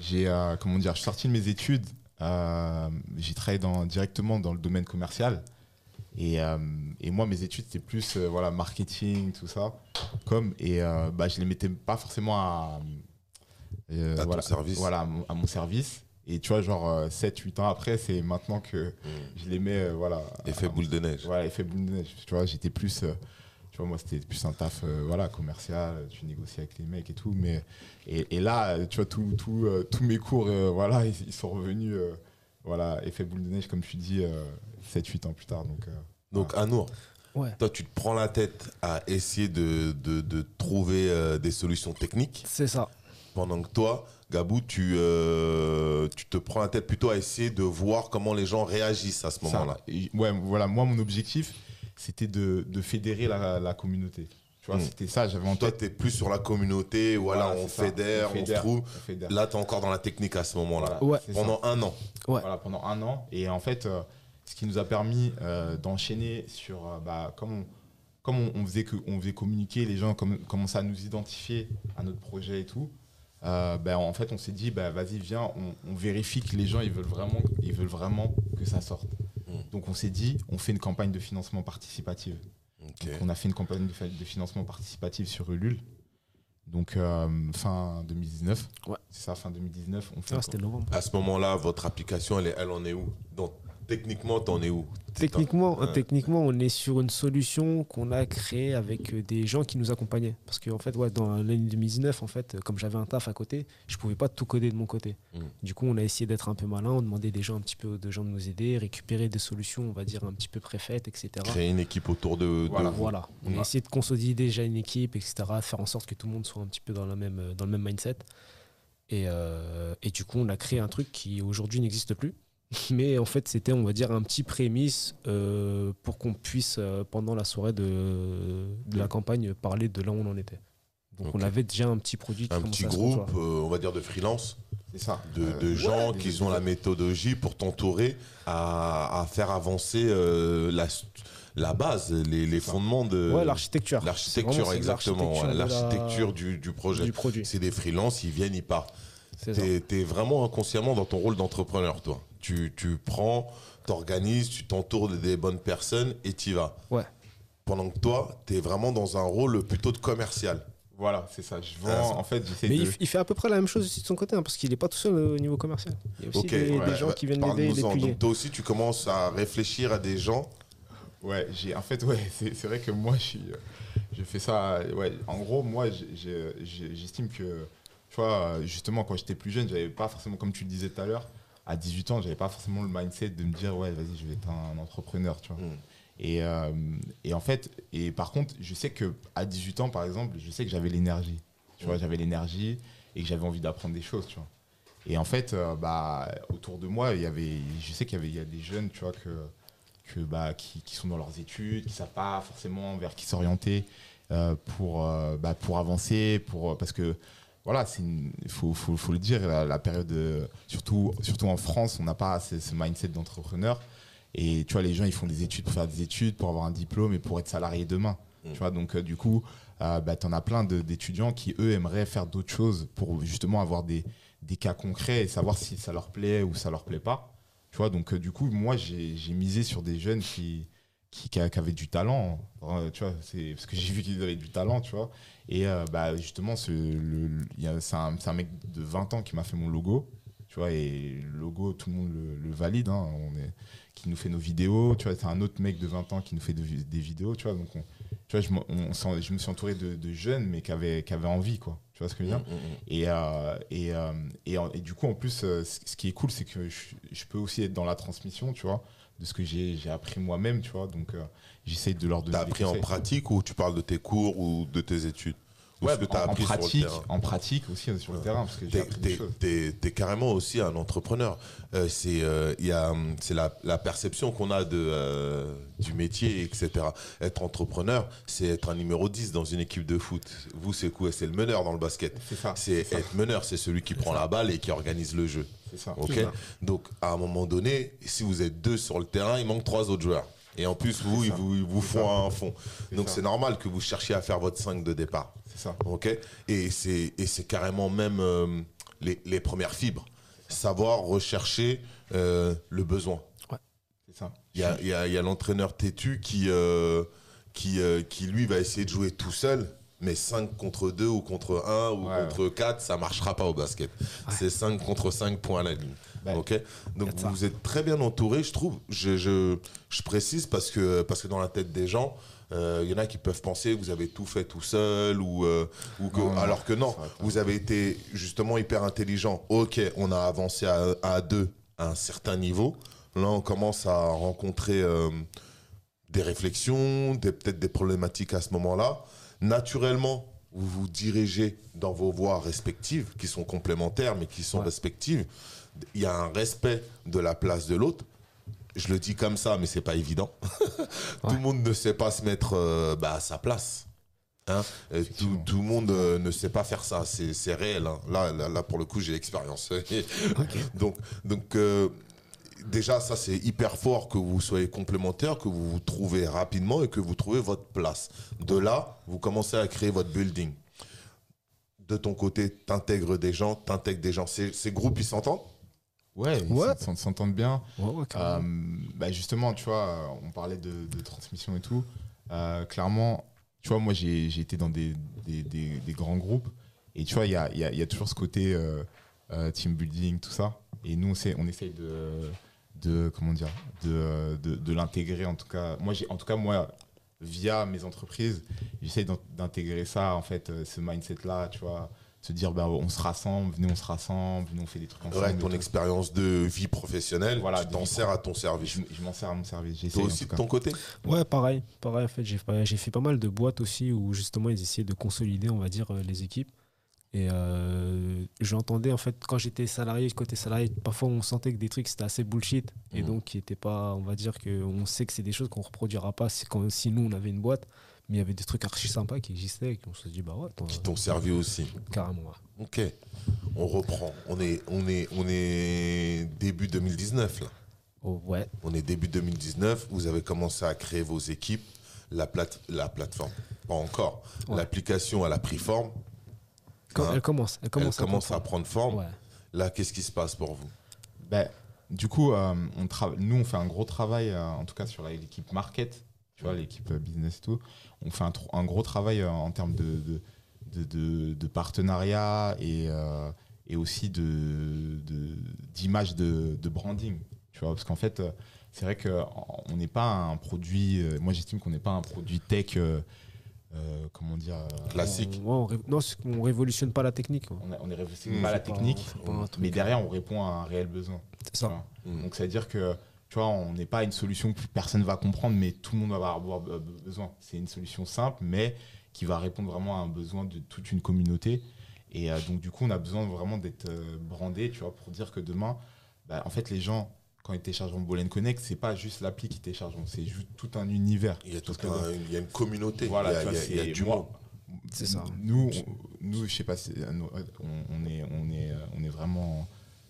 j'ai, euh, comment dire, je suis sorti de mes études, j'ai travaillé dans, directement dans le domaine commercial. Et, et moi, mes études, c'était plus voilà, marketing, tout ça. Comme, et bah, je les mettais pas forcément à, à voilà, service. Voilà, à mon service. Et tu vois, genre 7-8 euh, ans après, c'est maintenant que mm. je les mets. Euh, voilà, effet boule de neige. Voilà, effet boule de neige. Tu vois, j'étais plus. Euh, tu vois, moi, c'était plus un taf voilà, commercial. Tu négocies avec les mecs et tout. Mais, et, là, tu vois, tous mes cours, voilà, ils, sont revenus. voilà, effet boule de neige, comme tu dis, 7-8 ans plus tard. Donc, donc Anour, Ouais. Toi, tu te prends la tête à essayer de, de, de trouver des solutions techniques. C'est ça. Pendant que toi, Gabou, tu, euh, tu te prends la tête plutôt à essayer de voir comment les gens réagissent à ce moment-là. Ouais, voilà, moi, mon objectif, c'était de, fédérer la, communauté. Tu vois, hmm. c'était ça, j'avais en Toi, tu es plus sur la communauté, voilà, on, fédère, on, se trouve. Là, tu es encore dans la technique à ce moment-là. pendant un an. Voilà, pendant un an. Et en fait, euh, ce qui nous a permis euh, d'enchaîner sur. bah, comme on, on, faisait que, on faisait communiquer, les gens commençaient à nous identifier à notre projet et tout. Euh, ben, en fait, on s'est dit, ben, vas-y, viens, on, vérifie que les gens, ils veulent vraiment, ils veulent vraiment que ça sorte. Mm. Donc, on s'est dit, on fait une campagne de financement participatif. on a fait une campagne de, financement participatif sur Ulule. Donc, euh, fin 2019. Ouais. C'est ça, fin 2019. On fait ah, c'était novembre. À ce moment-là, votre application, elle, elle en est où? Techniquement, t'en es où? Techniquement, techniquement, on est sur une solution qu'on a créée avec euh, des gens qui nous accompagnaient. Parce qu'en fait, ouais, dans l'année 2019, en fait, comme j'avais un taf à côté, je pouvais pas tout coder de mon côté. Mm. Du coup, on a essayé d'être un peu malin, on demandait des gens un petit peu de gens de nous aider, récupérer des solutions, on va dire un petit peu préfaites, etc. Créer une équipe autour de. Voilà, voilà. on a essayé de consolider déjà une équipe, etc. Faire en sorte que tout le monde soit un petit peu dans la même dans le même mindset. Et, euh, et du coup, on a créé un truc qui aujourd'hui n'existe plus mais en fait, c'était, on va dire, un petit prémisse euh, pour qu'on puisse, euh, pendant la soirée de, de, la campagne, parler de là où on en était. Donc on avait déjà un petit produit. un petit groupe, euh, on va dire, de freelance. Ça. De, de gens qui ont la méthodologie pour t'entourer à, à, faire avancer la, la base, les, les fondements de. Ouais, l'architecture. L'architecture, exactement. L'architecture du, du, projet. Du produit. C'est des freelances, ils viennent, ils partent. T'es es vraiment inconsciemment dans ton rôle d'entrepreneur, toi. Tu, tu prends, t'organises, tu t'entoures des bonnes personnes et t'y vas. Ouais. Pendant que toi, tu es vraiment dans un rôle plutôt de commercial. Voilà, c'est ça. Je vends, en fait, Mais il, fait à peu près la même chose aussi de son côté, hein, parce qu'il n'est pas tout seul au niveau commercial. Il y a aussi des, gens qui viennent l'aider. Donc toi aussi, tu commences à réfléchir à des gens. Ouais, j'ai en fait, ouais, c'est vrai que moi, je suis, je fais ça. Ouais, en gros, moi, j'estime que, tu vois, justement, quand j'étais plus jeune, j'avais pas forcément, comme tu le disais tout à l'heure, à 18 ans, j'avais pas forcément le mindset de me dire ouais, vas-y, je vais être un, entrepreneur, tu vois. Mm. Et, euh, et, en fait, et par contre, je sais que à 18 ans, par exemple, je sais que j'avais l'énergie. Tu vois, mm. j'avais l'énergie et que j'avais envie d'apprendre des choses, tu vois. Et en fait, euh, bah, autour de moi, il y avait, je sais qu'il y avait il y a des jeunes, tu vois, que, que, bah, qui, qui sont dans leurs études, qui ne savent pas forcément vers qui s'orienter euh, pour, bah, pour avancer, pour, parce que voilà, il faut, faut, faut, le dire, la, période, surtout, surtout en France, on n'a pas ce, mindset d'entrepreneur. Et tu vois, les gens, ils font des études pour faire des études, pour avoir un diplôme et pour être salarié demain. Mm. Tu vois, donc euh, du coup, euh, bah, tu en as plein d'étudiants qui, eux, aimeraient faire d'autres choses pour justement avoir des, des, cas concrets et savoir si ça leur plaît ou ça leur plaît pas. Tu vois, donc du coup, moi, j'ai misé sur des jeunes qui, qui, avaient du talent. tu vois, parce que j'ai vu qu'ils avaient du talent, tu vois. Et bah, justement, c'est un, un mec de 20 ans qui m'a fait mon logo. Tu vois, et le logo, tout le monde le, valide. Hein. on est, qui nous fait nos vidéos. Tu vois, c'est un autre mec de 20 ans qui nous fait des vidéos. Tu vois, donc tu vois, je, je, me suis entouré de, jeunes, mais qui avaient, qui avaient envie, quoi. Tu vois ce que je veux dire? Mm, mm, mm. Et, euh, et, euh, et, et, du coup, en plus, euh, ce qui est cool, c'est que je, peux aussi être dans la transmission, tu vois, de ce que j'ai appris moi-même, tu vois. Donc, j'essaye de leur donner. T'as appris en pratique ou tu parles de tes cours ou de tes études Ouais, en, pratique, en pratique aussi sur le terrain. T'es es carrément aussi un entrepreneur. Euh, c'est euh, c'est la, la, perception qu'on a de, euh, du métier, etc. Être entrepreneur, c'est être un numéro 10 dans une équipe de foot. Vous, c'est quoi? C'est le meneur dans le basket. C'est être meneur, c'est celui qui prend la balle et qui organise le jeu. Ça. Donc, à un moment donné, si vous êtes deux sur le terrain, il manque trois autres joueurs. Et en plus, vous, ils vous, vous font un fond. Donc, c'est normal que vous cherchiez à faire votre 5 de départ. C'est et c'est carrément même euh, les, les, premières fibres, savoir rechercher euh, le besoin. Ouais. C'est ça. Il y a, y a, y a l'entraîneur têtu qui euh, qui qui lui va essayer de jouer tout seul. Mais 5 contre 2 ou contre 1 ou contre 4, ça marchera pas au basket. C'est 5 contre 5 points à la ligne. ok Donc vous êtes très bien entouré, je trouve. Je, je, je, précise parce que, parce que dans la tête des gens, il euh, y en a qui peuvent penser que vous avez tout fait tout seul ou, euh, ou que, alors que non, vous avez été justement hyper intelligent. Ok, on a avancé à, à deux à un certain niveau. Là, on commence à rencontrer euh, des réflexions, peut-être des problématiques à ce moment-là. Naturellement, vous vous dirigez dans vos voies respectives, qui sont complémentaires, mais qui sont respectives. Il y a un respect de la place de l'autre je le dis comme ça, mais c'est pas évident. tout le monde ne sait pas se mettre euh, bah, à sa place. Hein tout, tout, le monde euh, ne sait pas faire ça, c'est réel. Hein. Là, là, pour le coup, j'ai l'expérience. Donc, donc euh, déjà, ça, c'est hyper fort que vous soyez complémentaires, que vous vous trouvez rapidement et que vous trouvez votre place. De là, vous commencez à créer votre building. De ton côté, t'intègres des gens, t'intègres des gens. Ces, ces groupes, ils s'entendent? Ouais, ils s'entendent bien. Euh, bah justement, tu vois, on parlait de, transmission et tout. Euh, clairement, tu vois, moi, j'ai été dans des, des, des, grands groupes. Et tu vois, il y a, y, a, y a, toujours ce côté euh, team building, tout ça. Et nous, on, on essaye de, de, comment dire, de, de, de l'intégrer. En tout cas, moi, en tout cas, moi, via mes entreprises, j'essaye d'intégrer ça, en fait, ce mindset-là, tu vois se dire bah, on se rassemble, venez on se rassemble, venez on fait des trucs ensemble. Ouais, ton expérience de vie professionnelle, voilà, tu t'en sers à ton service. Je, m'en sers à mon service. Toi aussi de ton côté? Ouais, pareil. Pareil, en fait, j'ai, j'ai fait pas mal de boîtes aussi où justement ils essayaient de consolider, on va dire, euh, les équipes. Et euh, j'entendais, en fait, quand j'étais salarié, côté salarié, parfois on sentait que des trucs c'était assez bullshit. Et mmh. donc, qui était pas, on va dire qu'on sait que c'est des choses qu'on reproduira pas si, quand, si nous on avait une boîte. Mais il y avait des trucs archi sympas qui existaient et on se dit, bah ouais. Qui t'ont servi aussi. Carrément, ouais. Ok. On reprend. On est, on est, on est début 2019, là. Oh, ouais. On est début 2019. Vous avez commencé à créer vos équipes. La, plate, la plateforme, pas encore. L'application, elle a pris forme. Hein elle commence. Elle commence, elle à, commence prendre à, prendre forme. Là, qu'est-ce qui se passe pour vous? Ben, Du coup, euh, on nous, on fait un gros travail, euh, en tout cas sur l'équipe market tu vois, l'équipe business et tout. On fait un, un gros travail euh, en termes de, de, de, partenariat et, euh, et aussi d'image de, de, branding. Tu vois, parce qu'en fait, euh, c'est vrai qu'on n'est pas un produit. Moi, j'estime qu'on n'est pas un produit tech. Comment dire classique. On, non on révolutionne pas la technique on, ne révolutionne pas la technique mais derrière on répond à un réel besoin. C'est ça. Donc ça veut dire que tu vois, on n'est pas une solution que personne va comprendre, mais tout le monde va avoir besoin. C'est une solution simple, mais qui va répondre vraiment à un besoin de toute une communauté. Et euh, donc, du coup, on a besoin vraiment d'être euh, brandé, tu vois, pour dire que demain, bah, en fait, les gens, quand ils téléchargent Bolen Connect, c'est pas juste l'appli qui télécharge, c'est juste tout un univers. Il y a, tout il y a une communauté. Voilà, il, y a, du monde. C'est ça. Nous, nous, je sais pas, on, est, on, est, on est vraiment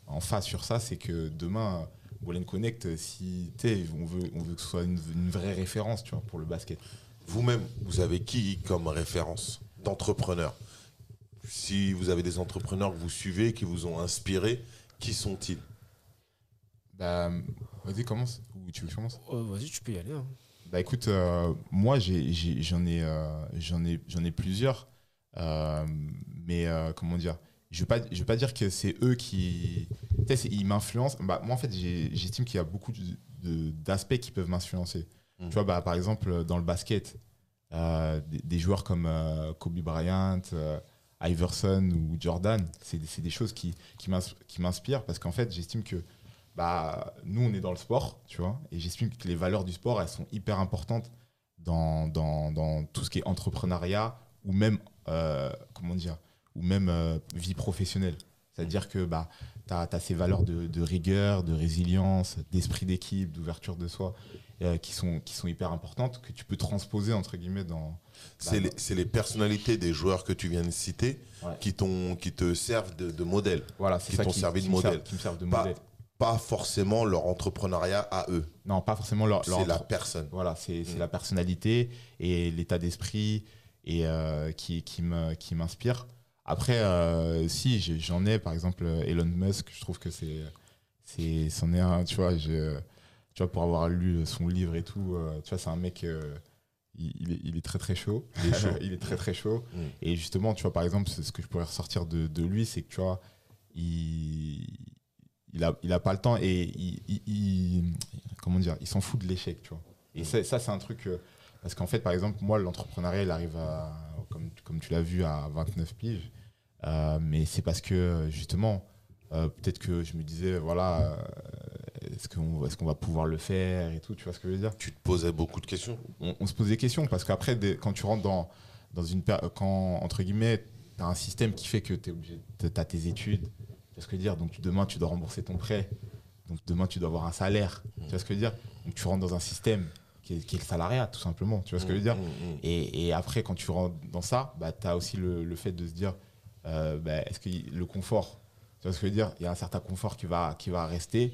en face sur ça, c'est que demain, Wallen Connect, si on veut, on veut que ce soit une, vraie référence tu vois, pour le basket. Vous-même, vous avez qui comme référence d'entrepreneur? Si vous avez des entrepreneurs que vous suivez, qui vous ont inspiré, qui sont-ils? Bah, vas-y, commence. Ou tu veux que je commence? Euh, Vas-y, tu peux y aller. Hein. Bah écoute, moi j'en ai, j'en ai, j'en ai, plusieurs. mais comment dire? Je ne veux, veux, pas dire que c'est eux qui. Ils m'influencent. Bah, moi, en fait, j'estime qu'il y a beaucoup d'aspects qui peuvent m'influencer. Mmh. Tu vois, bah, par exemple, dans le basket, euh, des, joueurs comme euh, Kobe Bryant, euh, Iverson ou Jordan, c'est des choses qui, qui m'inspirent parce qu'en fait, j'estime que bah, nous, on est dans le sport, tu vois, et j'estime que les valeurs du sport, elles sont hyper importantes dans, dans, dans tout ce qui est entrepreneuriat ou même, comment dire, ou même vie professionnelle. C'est-à-dire que bah, tu as, ces valeurs de, de, rigueur, de résilience, d'esprit d'équipe, d'ouverture de soi. Euh, qui, sont, qui sont hyper importantes, que tu peux transposer, entre guillemets, dans... C'est les, les, personnalités des joueurs que tu viens de citer qui, qui te servent de, modèle. Voilà, c'est ça qui t'ont servi de modèle. qui me servent de pas, modèle. Pas forcément leur entrepreneuriat à eux. Non, pas forcément leur... C'est la personne. Voilà, c'est mm. la personnalité et l'état d'esprit et euh, qui, qui m'inspire. Qui Après, euh, si, j'en ai, par exemple, Elon Musk, je trouve que c'est... C'en est un, tu vois, je tu vois, pour avoir lu son livre et tout, euh, tu vois, c'est un mec, euh, il, est, il, est, très très chaud. Il est, très très chaud. Mm. Et justement, tu vois, par exemple, ce que je pourrais ressortir de, de lui, c'est que tu vois, il, il, a, il a pas le temps et il, comment dire, il s'en fout de l'échec, tu vois. Et mm. ça, c'est un truc, euh, parce qu'en fait, par exemple, moi, l'entrepreneuriat, il arrive à, comme, comme tu l'as vu, à 29 piges. mais c'est parce que, justement, peut-être que je me disais, voilà, est-ce qu'on est qu'on va pouvoir le faire et tout, tu vois ce que je veux dire? Tu te posais beaucoup de questions on, se pose des questions parce qu'après, quand tu rentres dans, dans une. Quand, entre guillemets, tu as un système qui fait que tu es obligé. Tu as tes études, tu vois ce que je veux dire? Donc demain, tu dois rembourser ton prêt. Donc demain, tu dois avoir un salaire, tu vois ce que je veux dire? Donc tu rentres dans un système qui est, le salariat, tout simplement, tu vois ce que je veux dire? Mmh, mmh, mmh. et, après, quand tu rentres dans ça, bah, tu as aussi le, le, fait de se dire euh, bah, est-ce que le confort, tu vois ce que je veux dire? Il y a un certain confort qui va, qui va rester.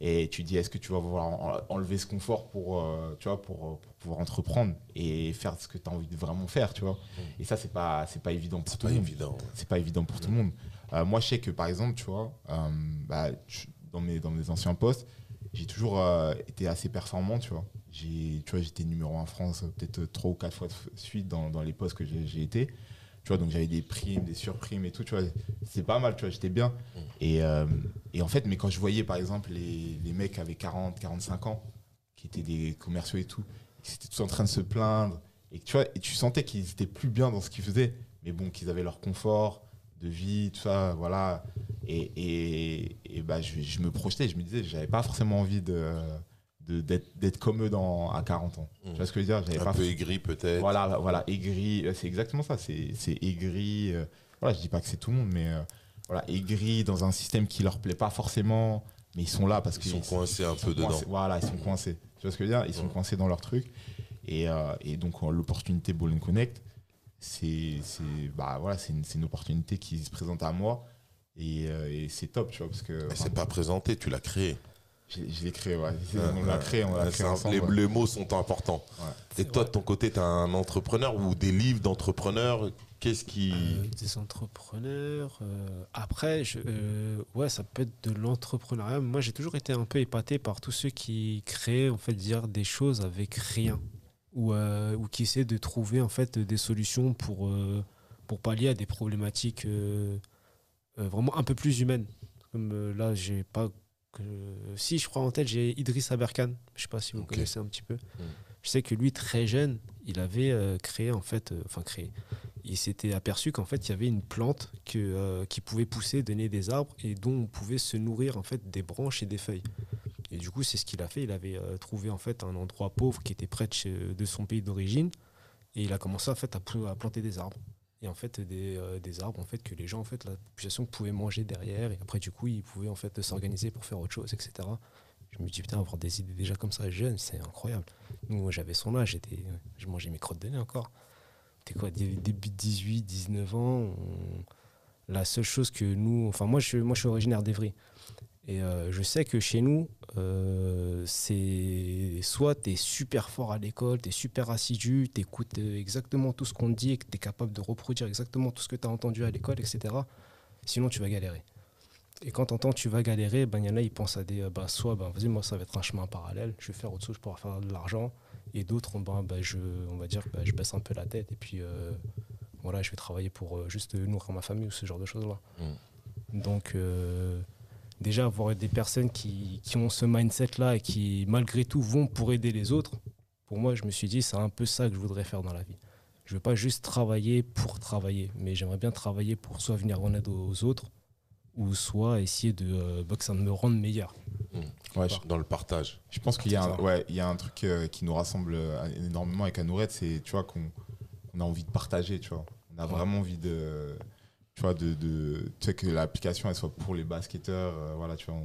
Et tu dis est-ce que tu vas vouloir enlever ce confort pour euh, tu vois pour, pouvoir entreprendre et faire ce que tu as envie de vraiment faire tu vois? Mm. et ça c'est pas c'est pas évident pour tout le monde. c'est pas évident pour tout le mm. monde euh, moi je sais que par exemple tu vois euh, bah, dans mes dans mes anciens postes j'ai toujours été assez performant tu vois tu vois j'étais numéro 1 en France peut-être trois ou quatre fois de suite dans, dans les postes que j'ai été tu vois, donc j'avais des primes, des surprimes et tout, tu vois. C'est pas mal, tu vois, j'étais bien. Mm. Et, euh, et, en fait, mais quand je voyais, par exemple, les, les mecs avec 40, 45 ans, qui étaient des commerciaux et tout, qui étaient tous en train de se plaindre, et tu vois, et tu sentais qu'ils étaient plus bien dans ce qu'ils faisaient, mais bon, qu'ils avaient leur confort de vie, tout ça, voilà. Et, et, et bah, je, je, me projetais, je me disais, j'avais pas forcément envie de d'être comme eux dans, à 40 ans. Tu vois ce que je veux dire? Un pas peu aigri peut-être. Voilà, voilà, aigri, euh, c'est exactement ça, c'est aigri. Euh, voilà, je dis pas que c'est tout le monde, mais euh, voilà, aigri dans un système qui leur plaît pas forcément, mais ils sont là parce qu'ils sont coincés un peu dedans. Voilà, ils sont coincés. Tu vois ce que je veux dire? Ils sont coincés dans leur truc. Et, et donc l'opportunité Ball Connect, c'est bah, voilà, une, une opportunité qui se présente à moi. Et, et c'est top, tu vois, parce que... c'est pas présenté, tu l'as créé. Je, l'ai créé, ouais. on l'a créé, on l'a créé ensemble. Les, les, mots sont importants. Et toi, de ton côté, tu es un entrepreneur ou des livres d'entrepreneurs? Qu'est-ce qui. Euh, des entrepreneurs. Euh, après, je, euh, ouais, ça peut être de l'entrepreneuriat. Moi, j'ai toujours été un peu épaté par tous ceux qui créent, en fait, dire des choses avec rien. Ou, ou qui essaient de trouver, en fait, des solutions pour, pour pallier à des problématiques vraiment un peu plus humaines. Comme là, j'ai pas si je crois en tête, j'ai Idriss Aberkan. Je sais pas si vous connaissez un petit peu. Hmm. Je sais que lui, très jeune, il avait euh, créé, en fait, euh, enfin créé, il s'était aperçu qu'en fait, il y avait une plante que, euh, qui pouvait pousser, donner des arbres et dont on pouvait se nourrir en fait des branches et des feuilles. Et du coup, c'est ce qu'il a fait. Il avait trouvé en fait un endroit pauvre qui était près de, son pays d'origine. Et il a commencé en fait à, planter des arbres. Et en fait des, euh, des, arbres en fait que les gens en fait la population pouvait manger derrière. Et après du coup ils pouvaient en fait s'organiser pour faire autre chose etc je me dis putain avoir des idées déjà comme ça jeune c'est incroyable. Moi j'avais son âge j'étais je mangeais mes crottes de nez encore. T'es quoi début 18 19 ans la seule chose que nous enfin moi je moi je suis originaire d'Evry et euh, je sais que chez nous, euh, c'est soit tu es super fort à l'école, tu es super assidu, tu écoutes euh, exactement tout ce qu'on te dit et que tu es capable de reproduire exactement tout ce que tu as entendu à l'école, etc. Sinon, tu vas galérer. Et quand t'entends tu vas galérer, ben, il y en a, ils pensent à des. Euh, bah, soit, ben, vas-y, moi, ça va être un chemin parallèle, je vais faire autre chose pour faire de l'argent. Et d'autres, ben, ben, je, on va dire, ben, je baisse un peu la tête et puis euh, voilà, je vais travailler pour euh, juste nourrir ma famille ou ce genre de choses-là. Mm. Donc, déjà, avoir des personnes qui, qui ont ce mindset-là et qui, malgré tout, vont pour aider les autres, pour moi, je me suis dit, c'est un peu ça que je voudrais faire dans la vie. Je ne veux pas juste travailler pour travailler, mais j'aimerais bien travailler pour soit venir en aide aux autres, ou soit essayer de euh, bah, que ça me rende meilleur. Mmh. Ouais, dans le partage. Je pense qu'il y, a un, ouais, il y a un truc euh, qui nous rassemble euh, énormément avec Anourette, c'est tu vois qu'on a envie de partager, tu vois. On a vraiment envie de tu vois de, de tu sais, que l'application elle soit pour les basketteurs, voilà, tu vois.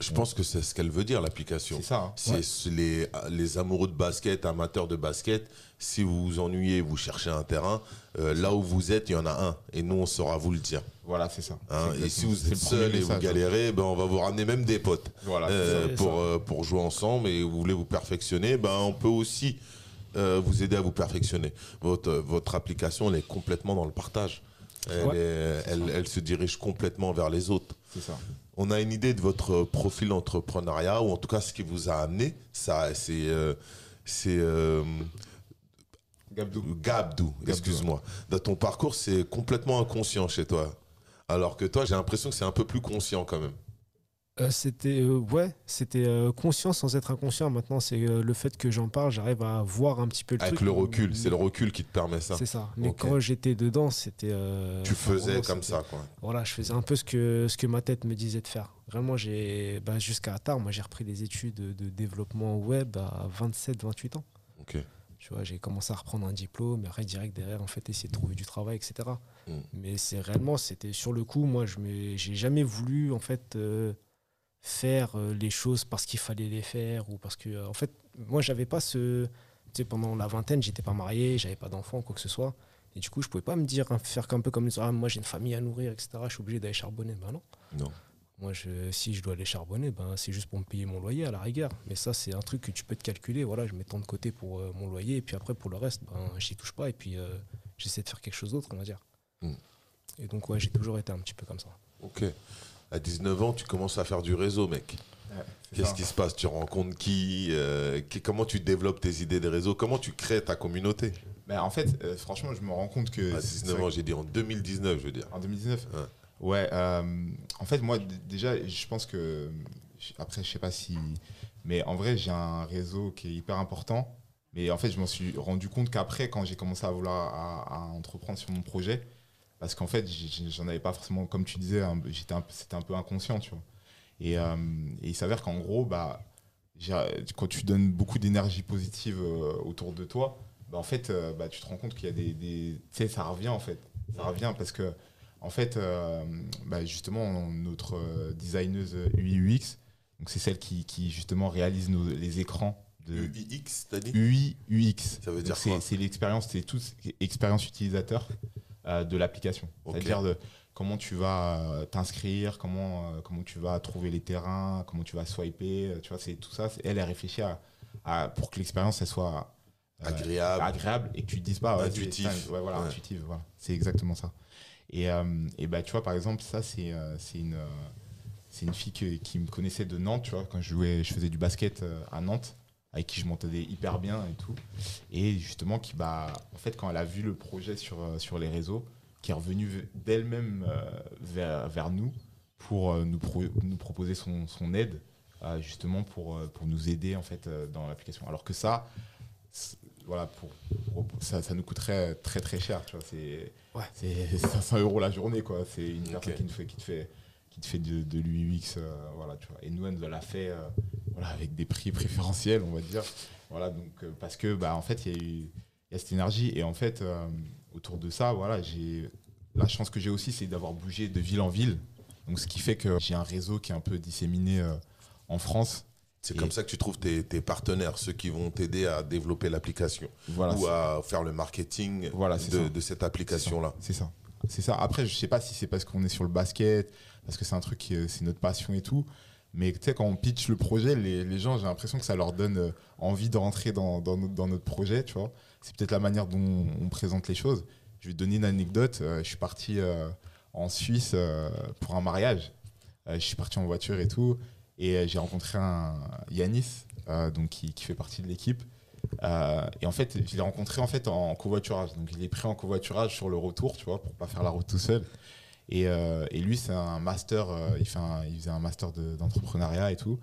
je pense que c'est ce qu'elle veut dire, l'application. C'est ça. Hein. C'est les, les, amoureux de basket, amateurs de basket. Si vous vous ennuyez, vous cherchez un terrain. là où vous êtes, il y en a un. Et nous, on saura vous le dire. Voilà, c'est ça. Hein, et si vous êtes seul et vous galérez, ben, on va vous ramener même des potes voilà, euh, pour, euh, pour jouer ensemble et vous voulez vous perfectionner, ben, on peut aussi euh, vous aider à vous perfectionner. Votre, votre application, elle est complètement dans le partage. Elle, elle, se dirige complètement vers les autres. Ça. On a une idée de votre profil d'entrepreneuriat, ou en tout cas ce qui vous a amené. Ça, c'est. c'est Gabdou. Gabdou, excuse-moi. Dans ton parcours, c'est complètement inconscient chez toi. Alors que toi, j'ai l'impression que c'est un peu plus conscient quand même. Euh, c'était euh, ouais, c'était euh, conscient sans être inconscient. Maintenant, c'est le fait que j'en parle, j'arrive à voir un petit peu le Avec le recul, c'est le recul qui te permet ça. C'est ça. Mais quand j'étais dedans, c'était. tu faisais comme ça, quoi. Voilà, je faisais un peu ce que ce que ma tête me disait de faire. Vraiment, j'ai bah, jusqu'à tard, moi, j'ai repris des études de, développement web à 27, 28 ans. Ok. Tu vois, j'ai commencé à reprendre un diplôme, après direct derrière, en fait, essayer de trouver du travail, etc. Mm. Mais c'est réellement, c'était sur le coup, moi, je j'ai jamais voulu, en fait, faire euh, les choses parce qu'il fallait les faire ou parce que, euh, en fait, moi, j'avais pas ce. Tu sais, pendant la vingtaine, j'étais pas marié, j'avais pas d'enfant, quoi que ce soit. Et du coup, je pouvais pas me dire, faire un peu comme les ah, moi, j'ai une famille à nourrir, etc. Je suis obligé d'aller charbonner. Ben non. Non. Moi, je, si je dois aller charbonner, ben, c'est juste pour me payer mon loyer à la rigueur. Mais ça, c'est un truc que tu peux te calculer. Voilà, je mets tant de côté pour euh, mon loyer, et puis après, pour le reste, ben, j'y touche pas, et puis euh, j'essaie de faire quelque chose d'autre, on va dire. Hmm. Et donc, ouais, j'ai toujours été un petit peu comme ça. Ok. À 19 ans, tu commences à faire du réseau, mec. Qu'est-ce qui se passe? Tu rencontres euh, qui, Comment tu développes tes idées de réseau? Comment tu crées ta communauté? Ben, En fait, franchement, je me rends compte que. À 19 ans, j'ai dit en 2019, je veux dire. En 2019 Ouais, euh, en fait, moi, déjà, je pense que. Après, je sais pas si. Mais en vrai, j'ai un réseau qui est hyper important. Mais en fait, je m'en suis rendu compte qu'après, quand j'ai commencé à vouloir à, entreprendre sur mon projet, parce qu'en fait, j'en avais pas forcément, comme tu disais, j'étais c'était un peu inconscient, tu vois. Et, euh, et il s'avère qu'en gros, bah, quand tu donnes beaucoup d'énergie positive euh, autour de toi, bah, en fait, bah, tu te rends compte qu'il y a des, des tu sais, ça revient en fait, ça revient parce que en fait, euh, bah, justement, notre euh, designeuse UI UX, donc c'est celle qui, justement réalise les écrans de UX, t'as dit? UI UX. Ça veut dire quoi? C'est l'expérience, c'est toute expérience utilisateur euh, de l'application. C'est-à-dire comment tu vas t'inscrire, comment comment tu vas trouver les terrains, comment tu vas swiper, tu vois, c'est tout ça. Elle, est réfléchie à, pour que l'expérience elle soit agréable, agréable et que tu te dises pas intuitif. voilà, intuitive, voilà. C'est exactement ça. Et, euh, et bah, tu vois, par exemple, ça, c'est euh, une, euh, c'est une fille qui me connaissait de Nantes, tu vois, quand je, jouais, je faisais du basket à Nantes avec qui je m'entendais hyper bien et tout. Et justement, qui, bah, en fait, quand elle a vu le projet sur, sur les réseaux, qui est revenue d'elle-même vers, vers nous pour nous, nous proposer son, son aide, justement pour, pour nous aider en fait, dans l'application. Alors que ça, voilà, pour, ça, ça, nous coûterait très très cher. Tu vois, c'est ouais. 500 euros la journée. quoi. C'est une personne qui, te fait, qui te fait, qui te fait de, de l'UX. Euh, voilà, tu vois. Et nous, elle l'a fait euh, voilà, avec des prix préférentiels, on va dire. Voilà, donc, euh, parce que bah, en fait, il y, a eu, y a cette énergie. Et en fait, autour de ça, voilà, j'ai la chance que j'ai aussi, c'est d'avoir bougé de ville en ville. Donc, ce qui fait que j'ai un réseau qui est un peu disséminé en France c'est comme ça que tu trouves tes, partenaires, ceux qui vont t'aider à développer l'application ou à faire le marketing de, cette application-là. C'est ça. C'est ça. Après, je sais pas si c'est parce qu'on est sur le basket, parce que c'est un truc, c'est notre passion et tout. Mais tu sais, quand on pitch le projet, les, gens, j'ai l'impression que ça leur donne euh, envie de rentrer dans, notre, projet. C'est peut-être la manière dont on présente les choses. Je vais te donner une anecdote. Euh, je suis parti euh, en Suisse pour un mariage. je suis parti en voiture et tout. Et j'ai rencontré un Yanis, donc qui, fait partie de l'équipe. Et en fait, je l'ai rencontré en fait en covoiturage. Donc, je l'ai pris en covoiturage sur le retour, tu vois, pour pas faire la route tout seul. Et, et lui, c'est un master, il, fait il faisait un master d'entrepreneuriat et tout.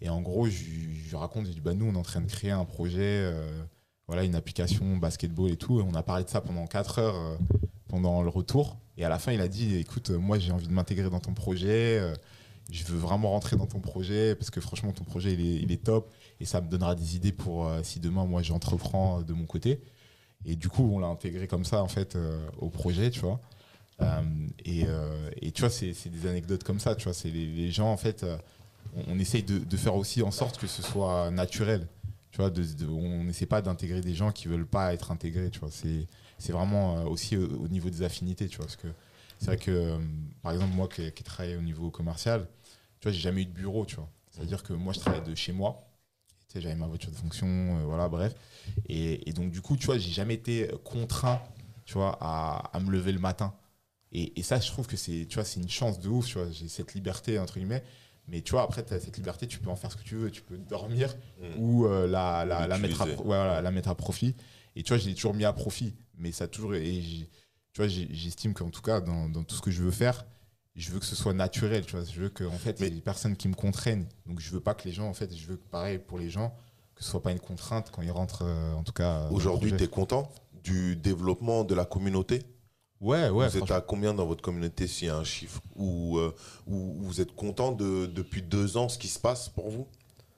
Et en gros, je, je raconte, je dis, bah, nous, on est en train de créer un projet voilà, une application basketball et tout. Et on a parlé de ça pendant 4 heures euh, pendant le retour. Et à la fin, il a dit écoute, euh, moi j'ai envie de m'intégrer dans ton projet. Euh, je veux vraiment rentrer dans ton projet parce que franchement, ton projet il est, top et ça me donnera des idées pour si demain moi j'entreprends de mon côté. Et du coup, on l'a intégré comme ça en fait au projet, tu vois. et, et, tu vois, c'est des anecdotes comme ça, tu vois. C'est les, gens en fait, on, essaye de, faire aussi en sorte que ce soit naturel on n'essaie pas d'intégrer des gens qui veulent pas être intégrés, tu vois. C'est vraiment euh, aussi au, niveau des affinités, tu vois. Parce que c'est vrai que, euh, par exemple, moi qui, qui travaille au niveau commercial, tu vois, j'ai jamais eu de bureau, tu vois. C'est-à-dire que moi, je travaille de chez moi. Tu sais, j'avais ma voiture de fonction, euh, voilà, bref. Et, donc, du coup, tu vois, j'ai jamais été contraint, tu vois, à, à me lever le matin. Et, et, ça, je trouve que c'est, tu vois, c'est une chance de ouf, tu vois. J'ai cette liberté, entre guillemets. Mais tu vois, après, tu as cette liberté, tu peux en faire ce que tu veux. Tu peux dormir mm. ou euh, la, la, la, mettre à, la mettre à profit. Et tu vois, je l'ai toujours mis à profit. Mais ça a toujours. Et tu vois, j'estime qu'en tout cas, dans, dans, tout ce que je veux faire, je veux que ce soit naturel. Tu vois, je veux que, en fait, il y ait des personnes qui me contraignent. Donc, je veux pas que les gens, en fait, je veux que, pareil, pour les gens, que ce soit pas une contrainte quand ils rentrent, euh, en tout cas. Aujourd'hui, tu es content du développement de la communauté? Ouais, ouais. Vous êtes à combien dans votre communauté s'il y a un chiffre Ou euh, vous êtes content de, depuis deux ans ce qui se passe pour vous?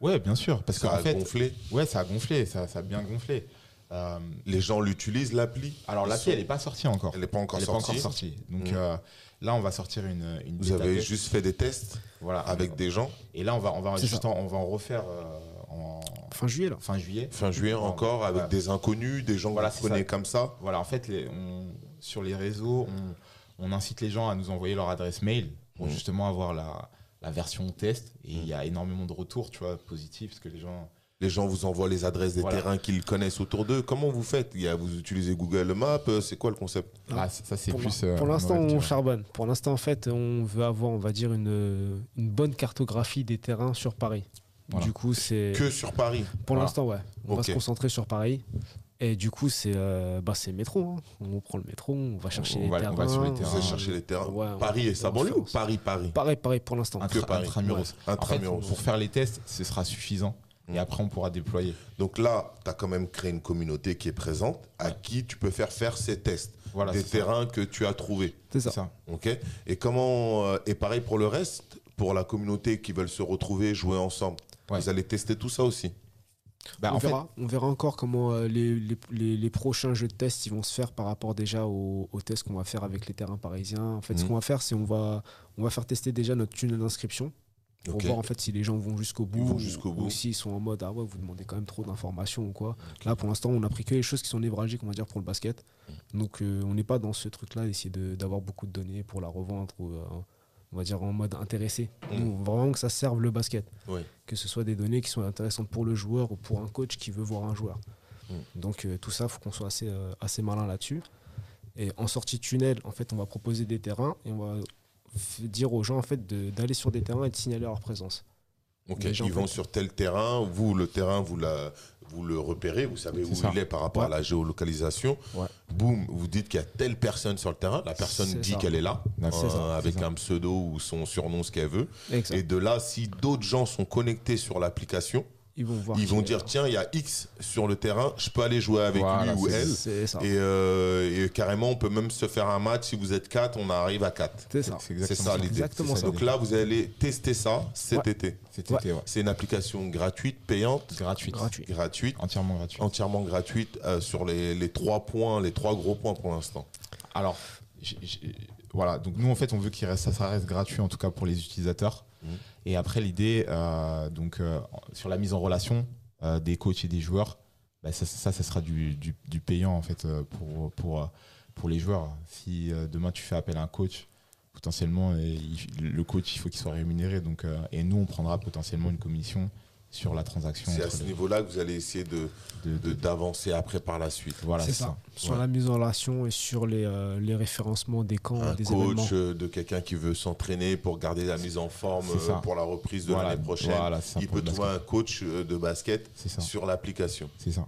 Ouais, bien sûr. Parce ça a gonflé? Ouais, ça a gonflé, ça, ça a bien gonflé. Euh, les gens l'utilisent, l'appli? Alors, l'appli, elle n'est pas sortie encore. Elle n'est pas encore sortie. Pas encore sortie? Donc mmh. Euh, là, on va sortir une. une vous avez juste fait des tests voilà, avec des gens Et là, on va, on va, juste en, on va en refaire en. Fin juillet, là. Fin juillet. Fin juillet encore, avec des inconnus, des gens voilà, que vous connaissez comme ça Voilà, en fait, les, on sur les réseaux, on, incite les gens à nous envoyer leur adresse mail pour mmh. justement avoir la, version test. Et il y a énormément de retours, tu vois, positifs, parce que les gens... Les gens vous envoient les adresses des terrains qu'ils connaissent autour d'eux. Comment vous faites? Il y a, Vous utilisez Google Maps euh, C'est quoi le concept? Ah, ça, c'est plus. pour euh, l'instant, on charbonne. Pour l'instant, en fait, on veut avoir, on va dire, une, une bonne cartographie des terrains sur Paris. Du coup, c'est. Que sur Paris Pour l'instant, ouais. On va se concentrer sur Paris. Et du coup, c'est euh, bah, métro. Hein. On prend le métro, on va chercher les terrains. On va sur les terrains. chercher les terrains. Paris et sa banlieue ou Paris, Paris? Pareil, pareil pour l'instant. Que Paris. Intramuros. pour faire les tests, ce sera suffisant. Et après, on pourra déployer. Donc là, tu as quand même créé une communauté qui est présente, à qui tu peux faire faire ces tests. Voilà, des terrains que tu as trouvés. C'est ça. Ok. Et comment euh, Et pareil pour le reste, pour la communauté qui veulent se retrouver, jouer ensemble. Vous allez tester tout ça aussi? Bah, on, verra, on verra encore comment euh, les, les, les, prochains jeux de test ils vont se faire par rapport déjà aux, tests qu'on va faire avec les terrains parisiens. En fait, ce mhm. qu'on va faire, c'est on va, on va faire tester déjà notre tunnel d'inscription pour voir en fait si les gens vont jusqu'au bout, jusqu'au bout. ou s'ils sont en mode ah ouais vous demandez quand même trop d'informations ou quoi. Là pour l'instant on a pris que les choses qui sont névralgiques on va dire pour le basket. Mhm. Donc euh, on n'est pas dans ce truc là d'essayer d'avoir beaucoup de données pour la revendre ou euh, on va dire en mode intéressé. Mm. vraiment que ça serve le basket. Que ce soit des données qui sont intéressantes pour le joueur ou pour un coach qui veut voir un joueur. Mm. Donc euh, tout ça, il faut qu'on soit assez, assez malin là-dessus. Et en sortie tunnel, en fait, on va proposer des terrains et on va dire aux gens en fait d'aller sur des terrains et de signaler leur présence. Ok, ils vont sur tel terrain, vous, le terrain, vous, la, vous le repérez, vous savez où il est par rapport à la géolocalisation. Boum, vous dites qu'il y a telle personne sur le terrain, la personne dit qu'elle est là, euh, avec un pseudo ou son surnom, ce qu'elle veut. Et de là, si d'autres gens sont connectés sur l'application, ils vont, voir ils vont dire tiens il y a X sur le terrain je peux aller jouer avec lui ou elle. euh, et, carrément on peut même se faire un match. Si vous êtes 4 on arrive à 4 c'est ça. C'est ça l'idée. Donc là vous allez tester ça cet été. C'est une application gratuite payante. Gratuite. Gratuite. Entièrement gratuite. Entièrement gratuite euh, sur les, les trois points les trois gros points pour l'instant. Alors voilà donc nous en fait on veut qu'il reste ça reste gratuit en tout cas pour les utilisateurs mmh. Et après, l'idée, euh, donc euh, sur la mise en relation euh, des coachs et des joueurs, bah, ça, ça, sera du, du, payant en fait pour, pour, pour les joueurs. Si demain tu fais appel à un coach, potentiellement, le coach, il faut qu'il soit rémunéré. Donc, et nous, on prendra potentiellement une commission sur la transaction. C'est à ce niveau-là que vous allez essayer de, d'avancer après par la suite. Voilà, c'est ça. Sur la mise en relation et sur les, euh, les référencements des camps, un des coach euh, de quelqu'un qui veut s'entraîner pour garder la mise en forme euh, pour la reprise de l'année prochaine. il peut trouver un coach de basket sur l'application. C'est ça.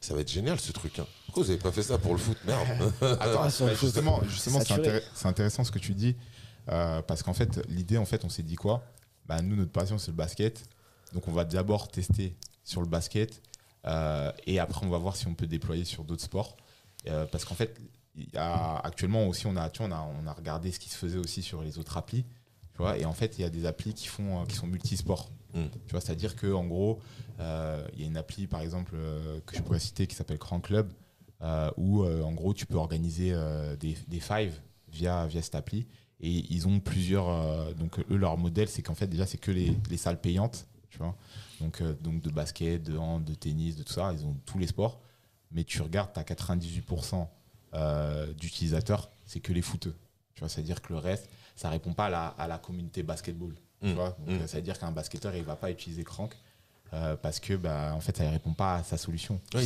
ça va être génial ce truc. Hein. Pourquoi vous n'avez pas fait ça pour le foot? Merde. Attends, justement, justement c'est intéressant ce que tu dis. parce qu'en fait, l'idée, en fait, on s'est dit quoi? Bah, Nous, notre passion, c'est le basket. Donc on va d'abord tester sur le basket euh, et après on va voir si on peut déployer sur d'autres sports. Euh, parce qu'en fait, actuellement aussi, on a, on, a, on a regardé ce qui se faisait aussi sur les autres applis. Tu vois, et en fait, il y a des applis qui, font, euh, qui sont multisports. Mm. Tu vois, c'est-à-dire qu'en gros, il y a une appli, par exemple, que je pourrais citer qui s'appelle Crank Club, où en gros, tu peux organiser des, des fives via, via cette appli. Et ils ont plusieurs. donc, eux, leur modèle, c'est qu'en fait, déjà, c'est que les, les salles payantes donc, euh, donc de basket, de hand, de tennis, de tout ça, ils ont tous les sports. Mais tu regardes, tu as 98% d'utilisateurs, c'est que les footeux. Tu vois, c'est-à-dire que le reste, ça répond pas à la, communauté basketball. Tu mmh. vois, mmh. c'est-à-dire qu'un basketteur, il va pas utiliser Crank. Euh, parce que bah, en fait ça ne répond pas à sa solution. Il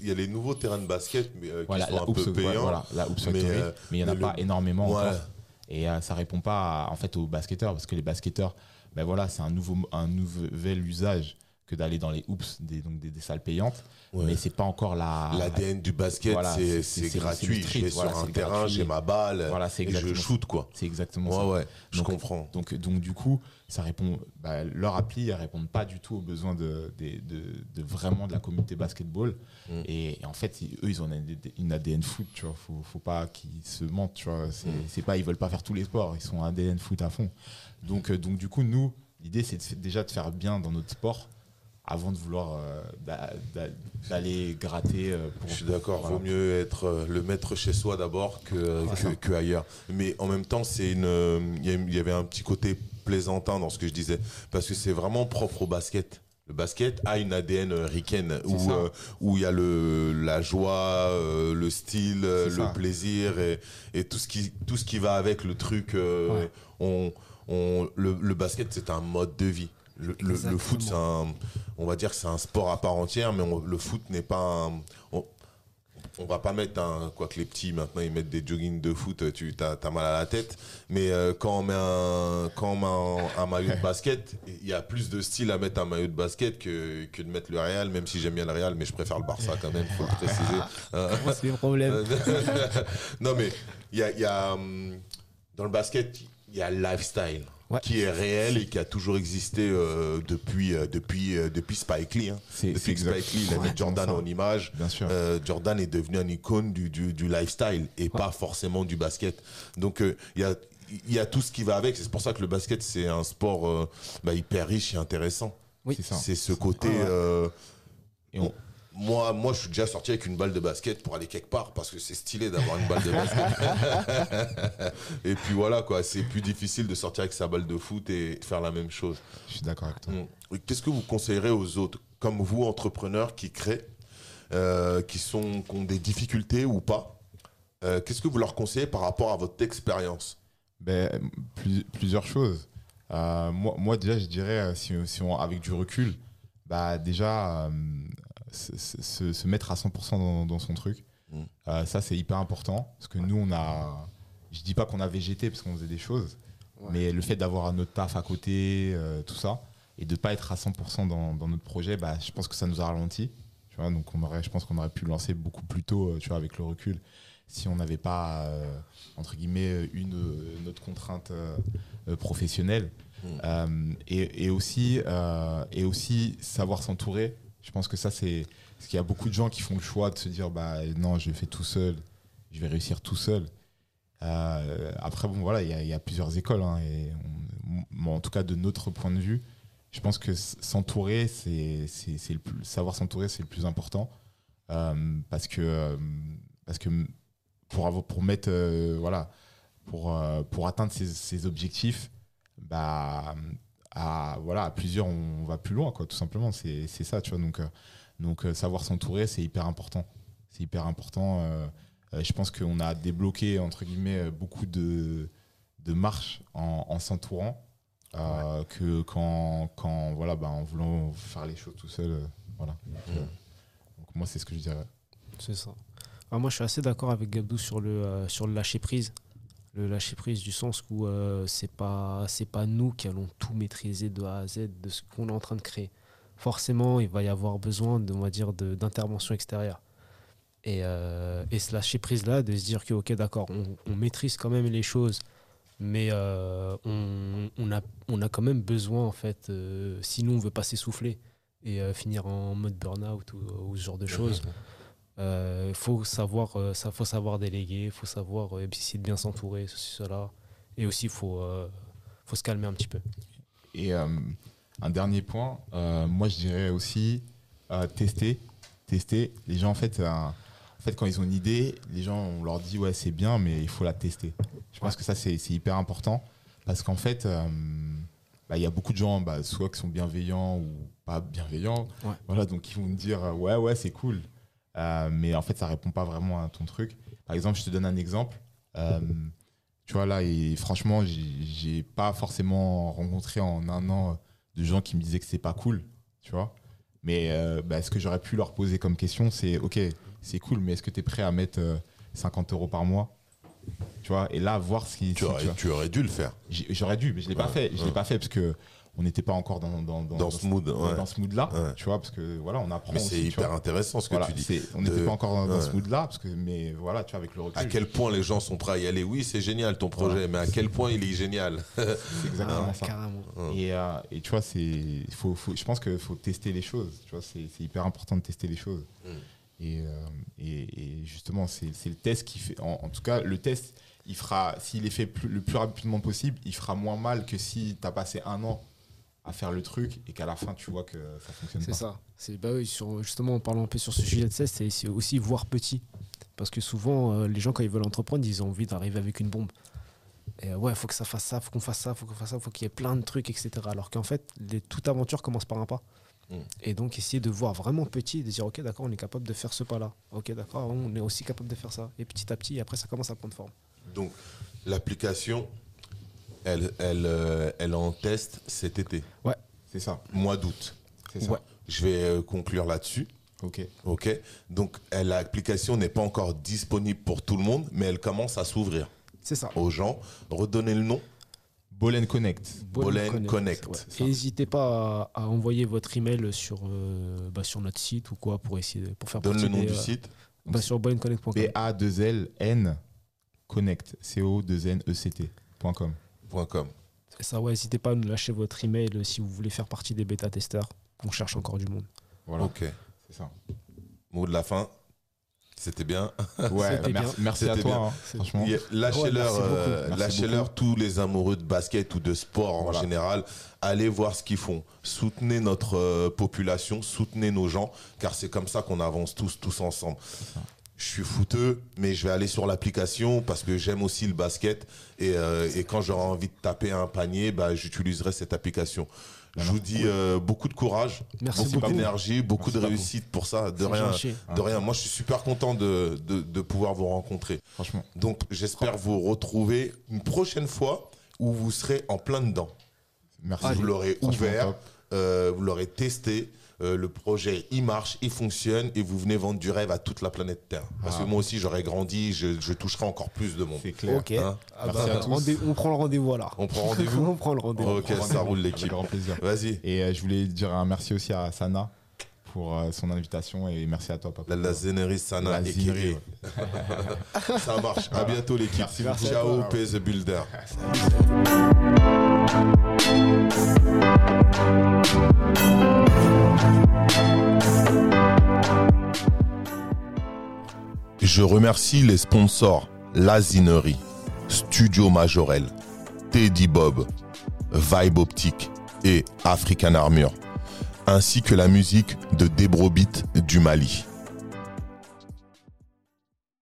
y, a les nouveaux terrains de basket mais, euh, qui sont un peu payants. mais, il n'y en a pas énormément encore. Et ça ne répond pas en fait aux basketteurs parce que les basketteurs, ben voilà, c'est un, nouveau, un nouvel usage que d'aller dans les hoops, des, donc des, salles payantes. Mais c'est pas encore la. L'ADN du basket, c'est gratuit. je vais sur un terrain, j'ai ma balle, voilà, et je shoot, quoi. C'est exactement ça. Ouais, je comprends. Donc, donc, du coup, ça répond. Bah, leur appli, elles répondent pas du tout aux besoins de, de, de, vraiment de la communauté basketball. Mm. Et, en fait, eux, ils ont une, ADN foot, tu vois. Faut, faut pas qu'ils se mentent, tu vois. C'est mm. pas, ils veulent pas faire tous les sports, ils sont ADN foot à fond. Donc, euh, donc du coup, nous, l'idée, c'est déjà de faire bien dans notre sport avant de vouloir euh, d'aller gratter. Euh, Je suis d'accord, vaut mieux être le maître chez soi d'abord que, que, ailleurs. Mais en même temps, c'est une, il y avait un petit côté plaisantin dans ce que je disais, parce que c'est vraiment propre au basket. Le basket a une ADN ricaine où où il y a le la joie, le style, le plaisir et, et, tout ce qui tout ce qui va avec le truc. On le, basket, c'est un mode de vie. Le, foot, c'est on va dire que c'est un sport à part entière, mais le foot n'est pas un, on, va pas mettre un, quoi que les petits maintenant ils mettent des jogging de foot, tu as, mal à la tête. Mais euh, quand on met un, quand un, maillot de basket, il y a plus de style à mettre un maillot de basket que, que de mettre le Real, même si j'aime bien le Real, mais je préfère le Barça quand même, faut le préciser. c'est le problème. non mais il y a, y a hum, dans le basket il y a le qui est réel et qui a toujours existé euh, depuis, euh, depuis, euh, depuis Spike Lee. Hein. Depuis Spike Lee, il a mis Jordan en image. Bien sûr. Jordan est devenu un icône du, du, du lifestyle et pas forcément du basket. Donc il y a il y a tout ce qui va avec. C'est pour ça que le basket, c'est un sport bah, hyper riche et intéressant. Oui, c'est ce côté. et on, moi, moi, je suis déjà sorti avec une balle de basket pour aller quelque part parce que c'est stylé d'avoir une balle de basket. et puis voilà, quoi. C'est plus difficile de sortir avec sa balle de foot et de faire la même chose. Je suis d'accord avec toi. Qu'est-ce que vous conseillerez aux autres, comme vous, entrepreneurs qui créent, euh, qui, sont, qui ont des difficultés ou pas euh, Qu'est-ce que vous leur conseillez par rapport à votre expérience? Ben, Plusieurs choses. Euh, moi, moi, déjà, je dirais, si, si on, avec du recul, bah, déjà se, mettre à 100% dans, son truc. Mm. Euh, ça, c'est hyper important. Parce que nous, on a. Je dis pas qu'on a végété parce qu'on faisait des choses, mais le fait d'avoir notre taf à côté, euh, tout ça, et de pas être à 100% dans, notre projet, bah, je pense que ça nous a ralenti. Tu vois, donc on aurait, je pense qu'on aurait pu lancer beaucoup plus tôt, euh, tu vois, avec le recul, si on n'avait pas, entre guillemets, une, notre contrainte professionnelle. Mm. et, aussi, et aussi savoir s'entourer je pense que ça, c'est. Parce qu'il y a beaucoup de gens qui font le choix de se dire bah non, je fais tout seul, je vais réussir tout seul. Euh, après, bon, voilà, il y, a plusieurs écoles. Hein, et en tout cas, de notre point de vue, je pense que s'entourer, c'est, le plus, savoir s'entourer, c'est le plus important. Euh, parce que, euh, parce que pour, avoir, pour mettre. voilà, pour, pour atteindre ces, objectifs, bah à voilà à plusieurs on va plus loin quoi tout simplement c'est ça tu vois donc euh, donc euh, savoir s'entourer c'est hyper important c'est hyper important euh, je pense qu'on a débloqué entre guillemets beaucoup de de marches en, s'entourant que quand, quand voilà, bah, en voulant faire les choses tout seul. voilà. Donc, moi, c'est ce que je dirais. C'est ça. Ah, moi, je suis assez d'accord avec Gabdou sur le, sur le lâcher prise le lâcher prise du sens où euh, c'est pas c'est pas nous qui allons tout maîtriser de A à Z de ce qu'on est en train de créer. Forcément, il va y avoir besoin de, on va dire d'intervention extérieure. Et, euh, et ce lâcher prise là, de se dire que ok d'accord, on, maîtrise quand même les choses, mais euh, on, on, a, on a quand même besoin en fait, sinon on veut pas s'essouffler et finir en mode burn-out ou, ce genre de choses. Il euh, faut savoir, euh, ça, faut savoir déléguer, il faut savoir euh, essayer de bien s'entourer, ceci, cela. Et aussi, il faut, faut se calmer un petit peu. Et un dernier point, moi je dirais aussi tester. Tester. Les gens, en fait, en fait, quand ils ont une idée, les gens, on leur dit ouais, c'est bien, mais il faut la tester. Je pense que ça, c'est hyper important parce qu'en fait, bah, il y a beaucoup de gens, bah, soit qui sont bienveillants ou pas bienveillants. Voilà, donc ils vont me dire ouais, ouais, c'est cool. Euh, mais en fait, ça répond pas vraiment à ton truc. Par exemple, je te donne un exemple. Euh, tu vois, là, et franchement, j'ai pas forcément rencontré en un an de gens qui me disaient que c'est pas cool, tu vois. Mais euh, bah, ce que j'aurais pu leur poser comme question, c'est ok, c'est cool, mais est-ce que tu es prêt à mettre 50 euros par mois Tu vois, et là, voir ce qui. Tu, aurais, tu, aurais, dû le faire. J'aurais dû, mais je l'ai pas fait. Je l'ai pas fait parce que on n'était pas encore dans, dans, dans, ce mood, dans ce mood là, tu vois, parce que voilà, on apprend. Mais c'est hyper intéressant ce que tu dis. On n'était pas encore dans, ce mood là, parce que mais voilà, tu vois, avec le recul. À quel point les gens sont prêts à y aller Oui, c'est génial ton projet, mais à quel point il est génial C'est exactement ça. Et, euh, et, tu vois, c'est, faut, faut, je pense qu'il faut tester les choses. Tu vois, c'est hyper important de tester les choses. Mm. Euh, et, et, justement, c'est le test qui fait. En, tout cas, le test, il fera, s'il est fait le plus rapidement possible, il fera moins mal que si tu as passé un an à faire le truc et qu'à la fin tu vois que ça fonctionne pas. C'est ça. C'est bah oui, sur, justement en parlant un peu sur ce sujet de c'est aussi voir petit. Parce que souvent, euh, les gens quand ils veulent entreprendre, ils ont envie d'arriver avec une bombe. Et euh, ouais, faut que ça fasse ça, faut qu'on fasse ça, faut qu'on fasse ça, faut qu'il y ait plein de trucs, etc. Alors qu'en fait, les, toute aventure commence par un pas. Mm. Et donc essayer de voir vraiment petit et de dire ok d'accord on est capable de faire ce pas là ok d'accord on est aussi capable de faire ça et petit à petit après ça commence à prendre forme donc l'application elle, elle, euh, elle en test cet été. Ouais, c'est ça. Mois d'août. C'est ça. Je vais euh, conclure là-dessus. Ok. Ok. Donc l'application n'est pas encore disponible pour tout le monde, mais elle commence à s'ouvrir. C'est ça. Aux gens. Redonnez le nom. Bolen Connect. Bolen, Connect. n'hésitez pas à, envoyer votre email sur, euh, bah, sur notre site ou quoi pour essayer pour faire Donne le nom du site. Bah, sur bolenconnect.com. B-A-2-L-N Connect. C-O-2-N-E-C-T.com. C'est ça, ouais, n'hésitez pas à nous lâcher votre email si vous voulez faire partie des bêta-testeurs. On cherche encore du monde. Voilà. Ok. C'est ça. Mot de la fin. C'était bien. Ouais, merci, à toi. Hein, franchement. Lâchez-leur, euh, lâchez-leur tous les amoureux de basket ou de sport en général. Allez voir ce qu'ils font. Soutenez notre euh, population, soutenez nos gens, car c'est comme ça qu'on avance tous, tous ensemble je suis fouteux, mais je vais aller sur l'application parce que j'aime aussi le basket. Et, euh, quand j'aurai envie de taper un panier, bah, j'utiliserai cette application. Je vous dis euh, beaucoup de courage, beaucoup d'énergie, beaucoup de réussite pour ça. De rien, de rien. Moi, je suis super content de, pouvoir vous rencontrer. Franchement. Donc, j'espère vous retrouver une prochaine fois où vous serez en plein dedans. Merci. Vous l'aurez ouvert, euh, vous l'aurez testé. Euh, le projet, il marche, il fonctionne et vous venez vendre du rêve à toute la planète Terre. Parce que ah. moi aussi, j'aurais grandi, je, toucherai encore plus de monde. C'est clair. Hein ah bah, on prend le rendez-vous alors. On prend rendez-vous On prend le rendez-vous. Ok, ça roule l'équipe. grand plaisir. Vas-y. Et euh, je voulais dire un merci aussi à Sana pour euh, son invitation et merci à toi, papa. La, la Zénérie Sana la Zénérie, Ça marche. À bientôt, l'équipe. Ciao, P The Builder. Je remercie les sponsors Lazinerie, Studio Majorel, Teddy Bob, Vibe Optique et African Armure, ainsi que la musique de Debrobit du Mali.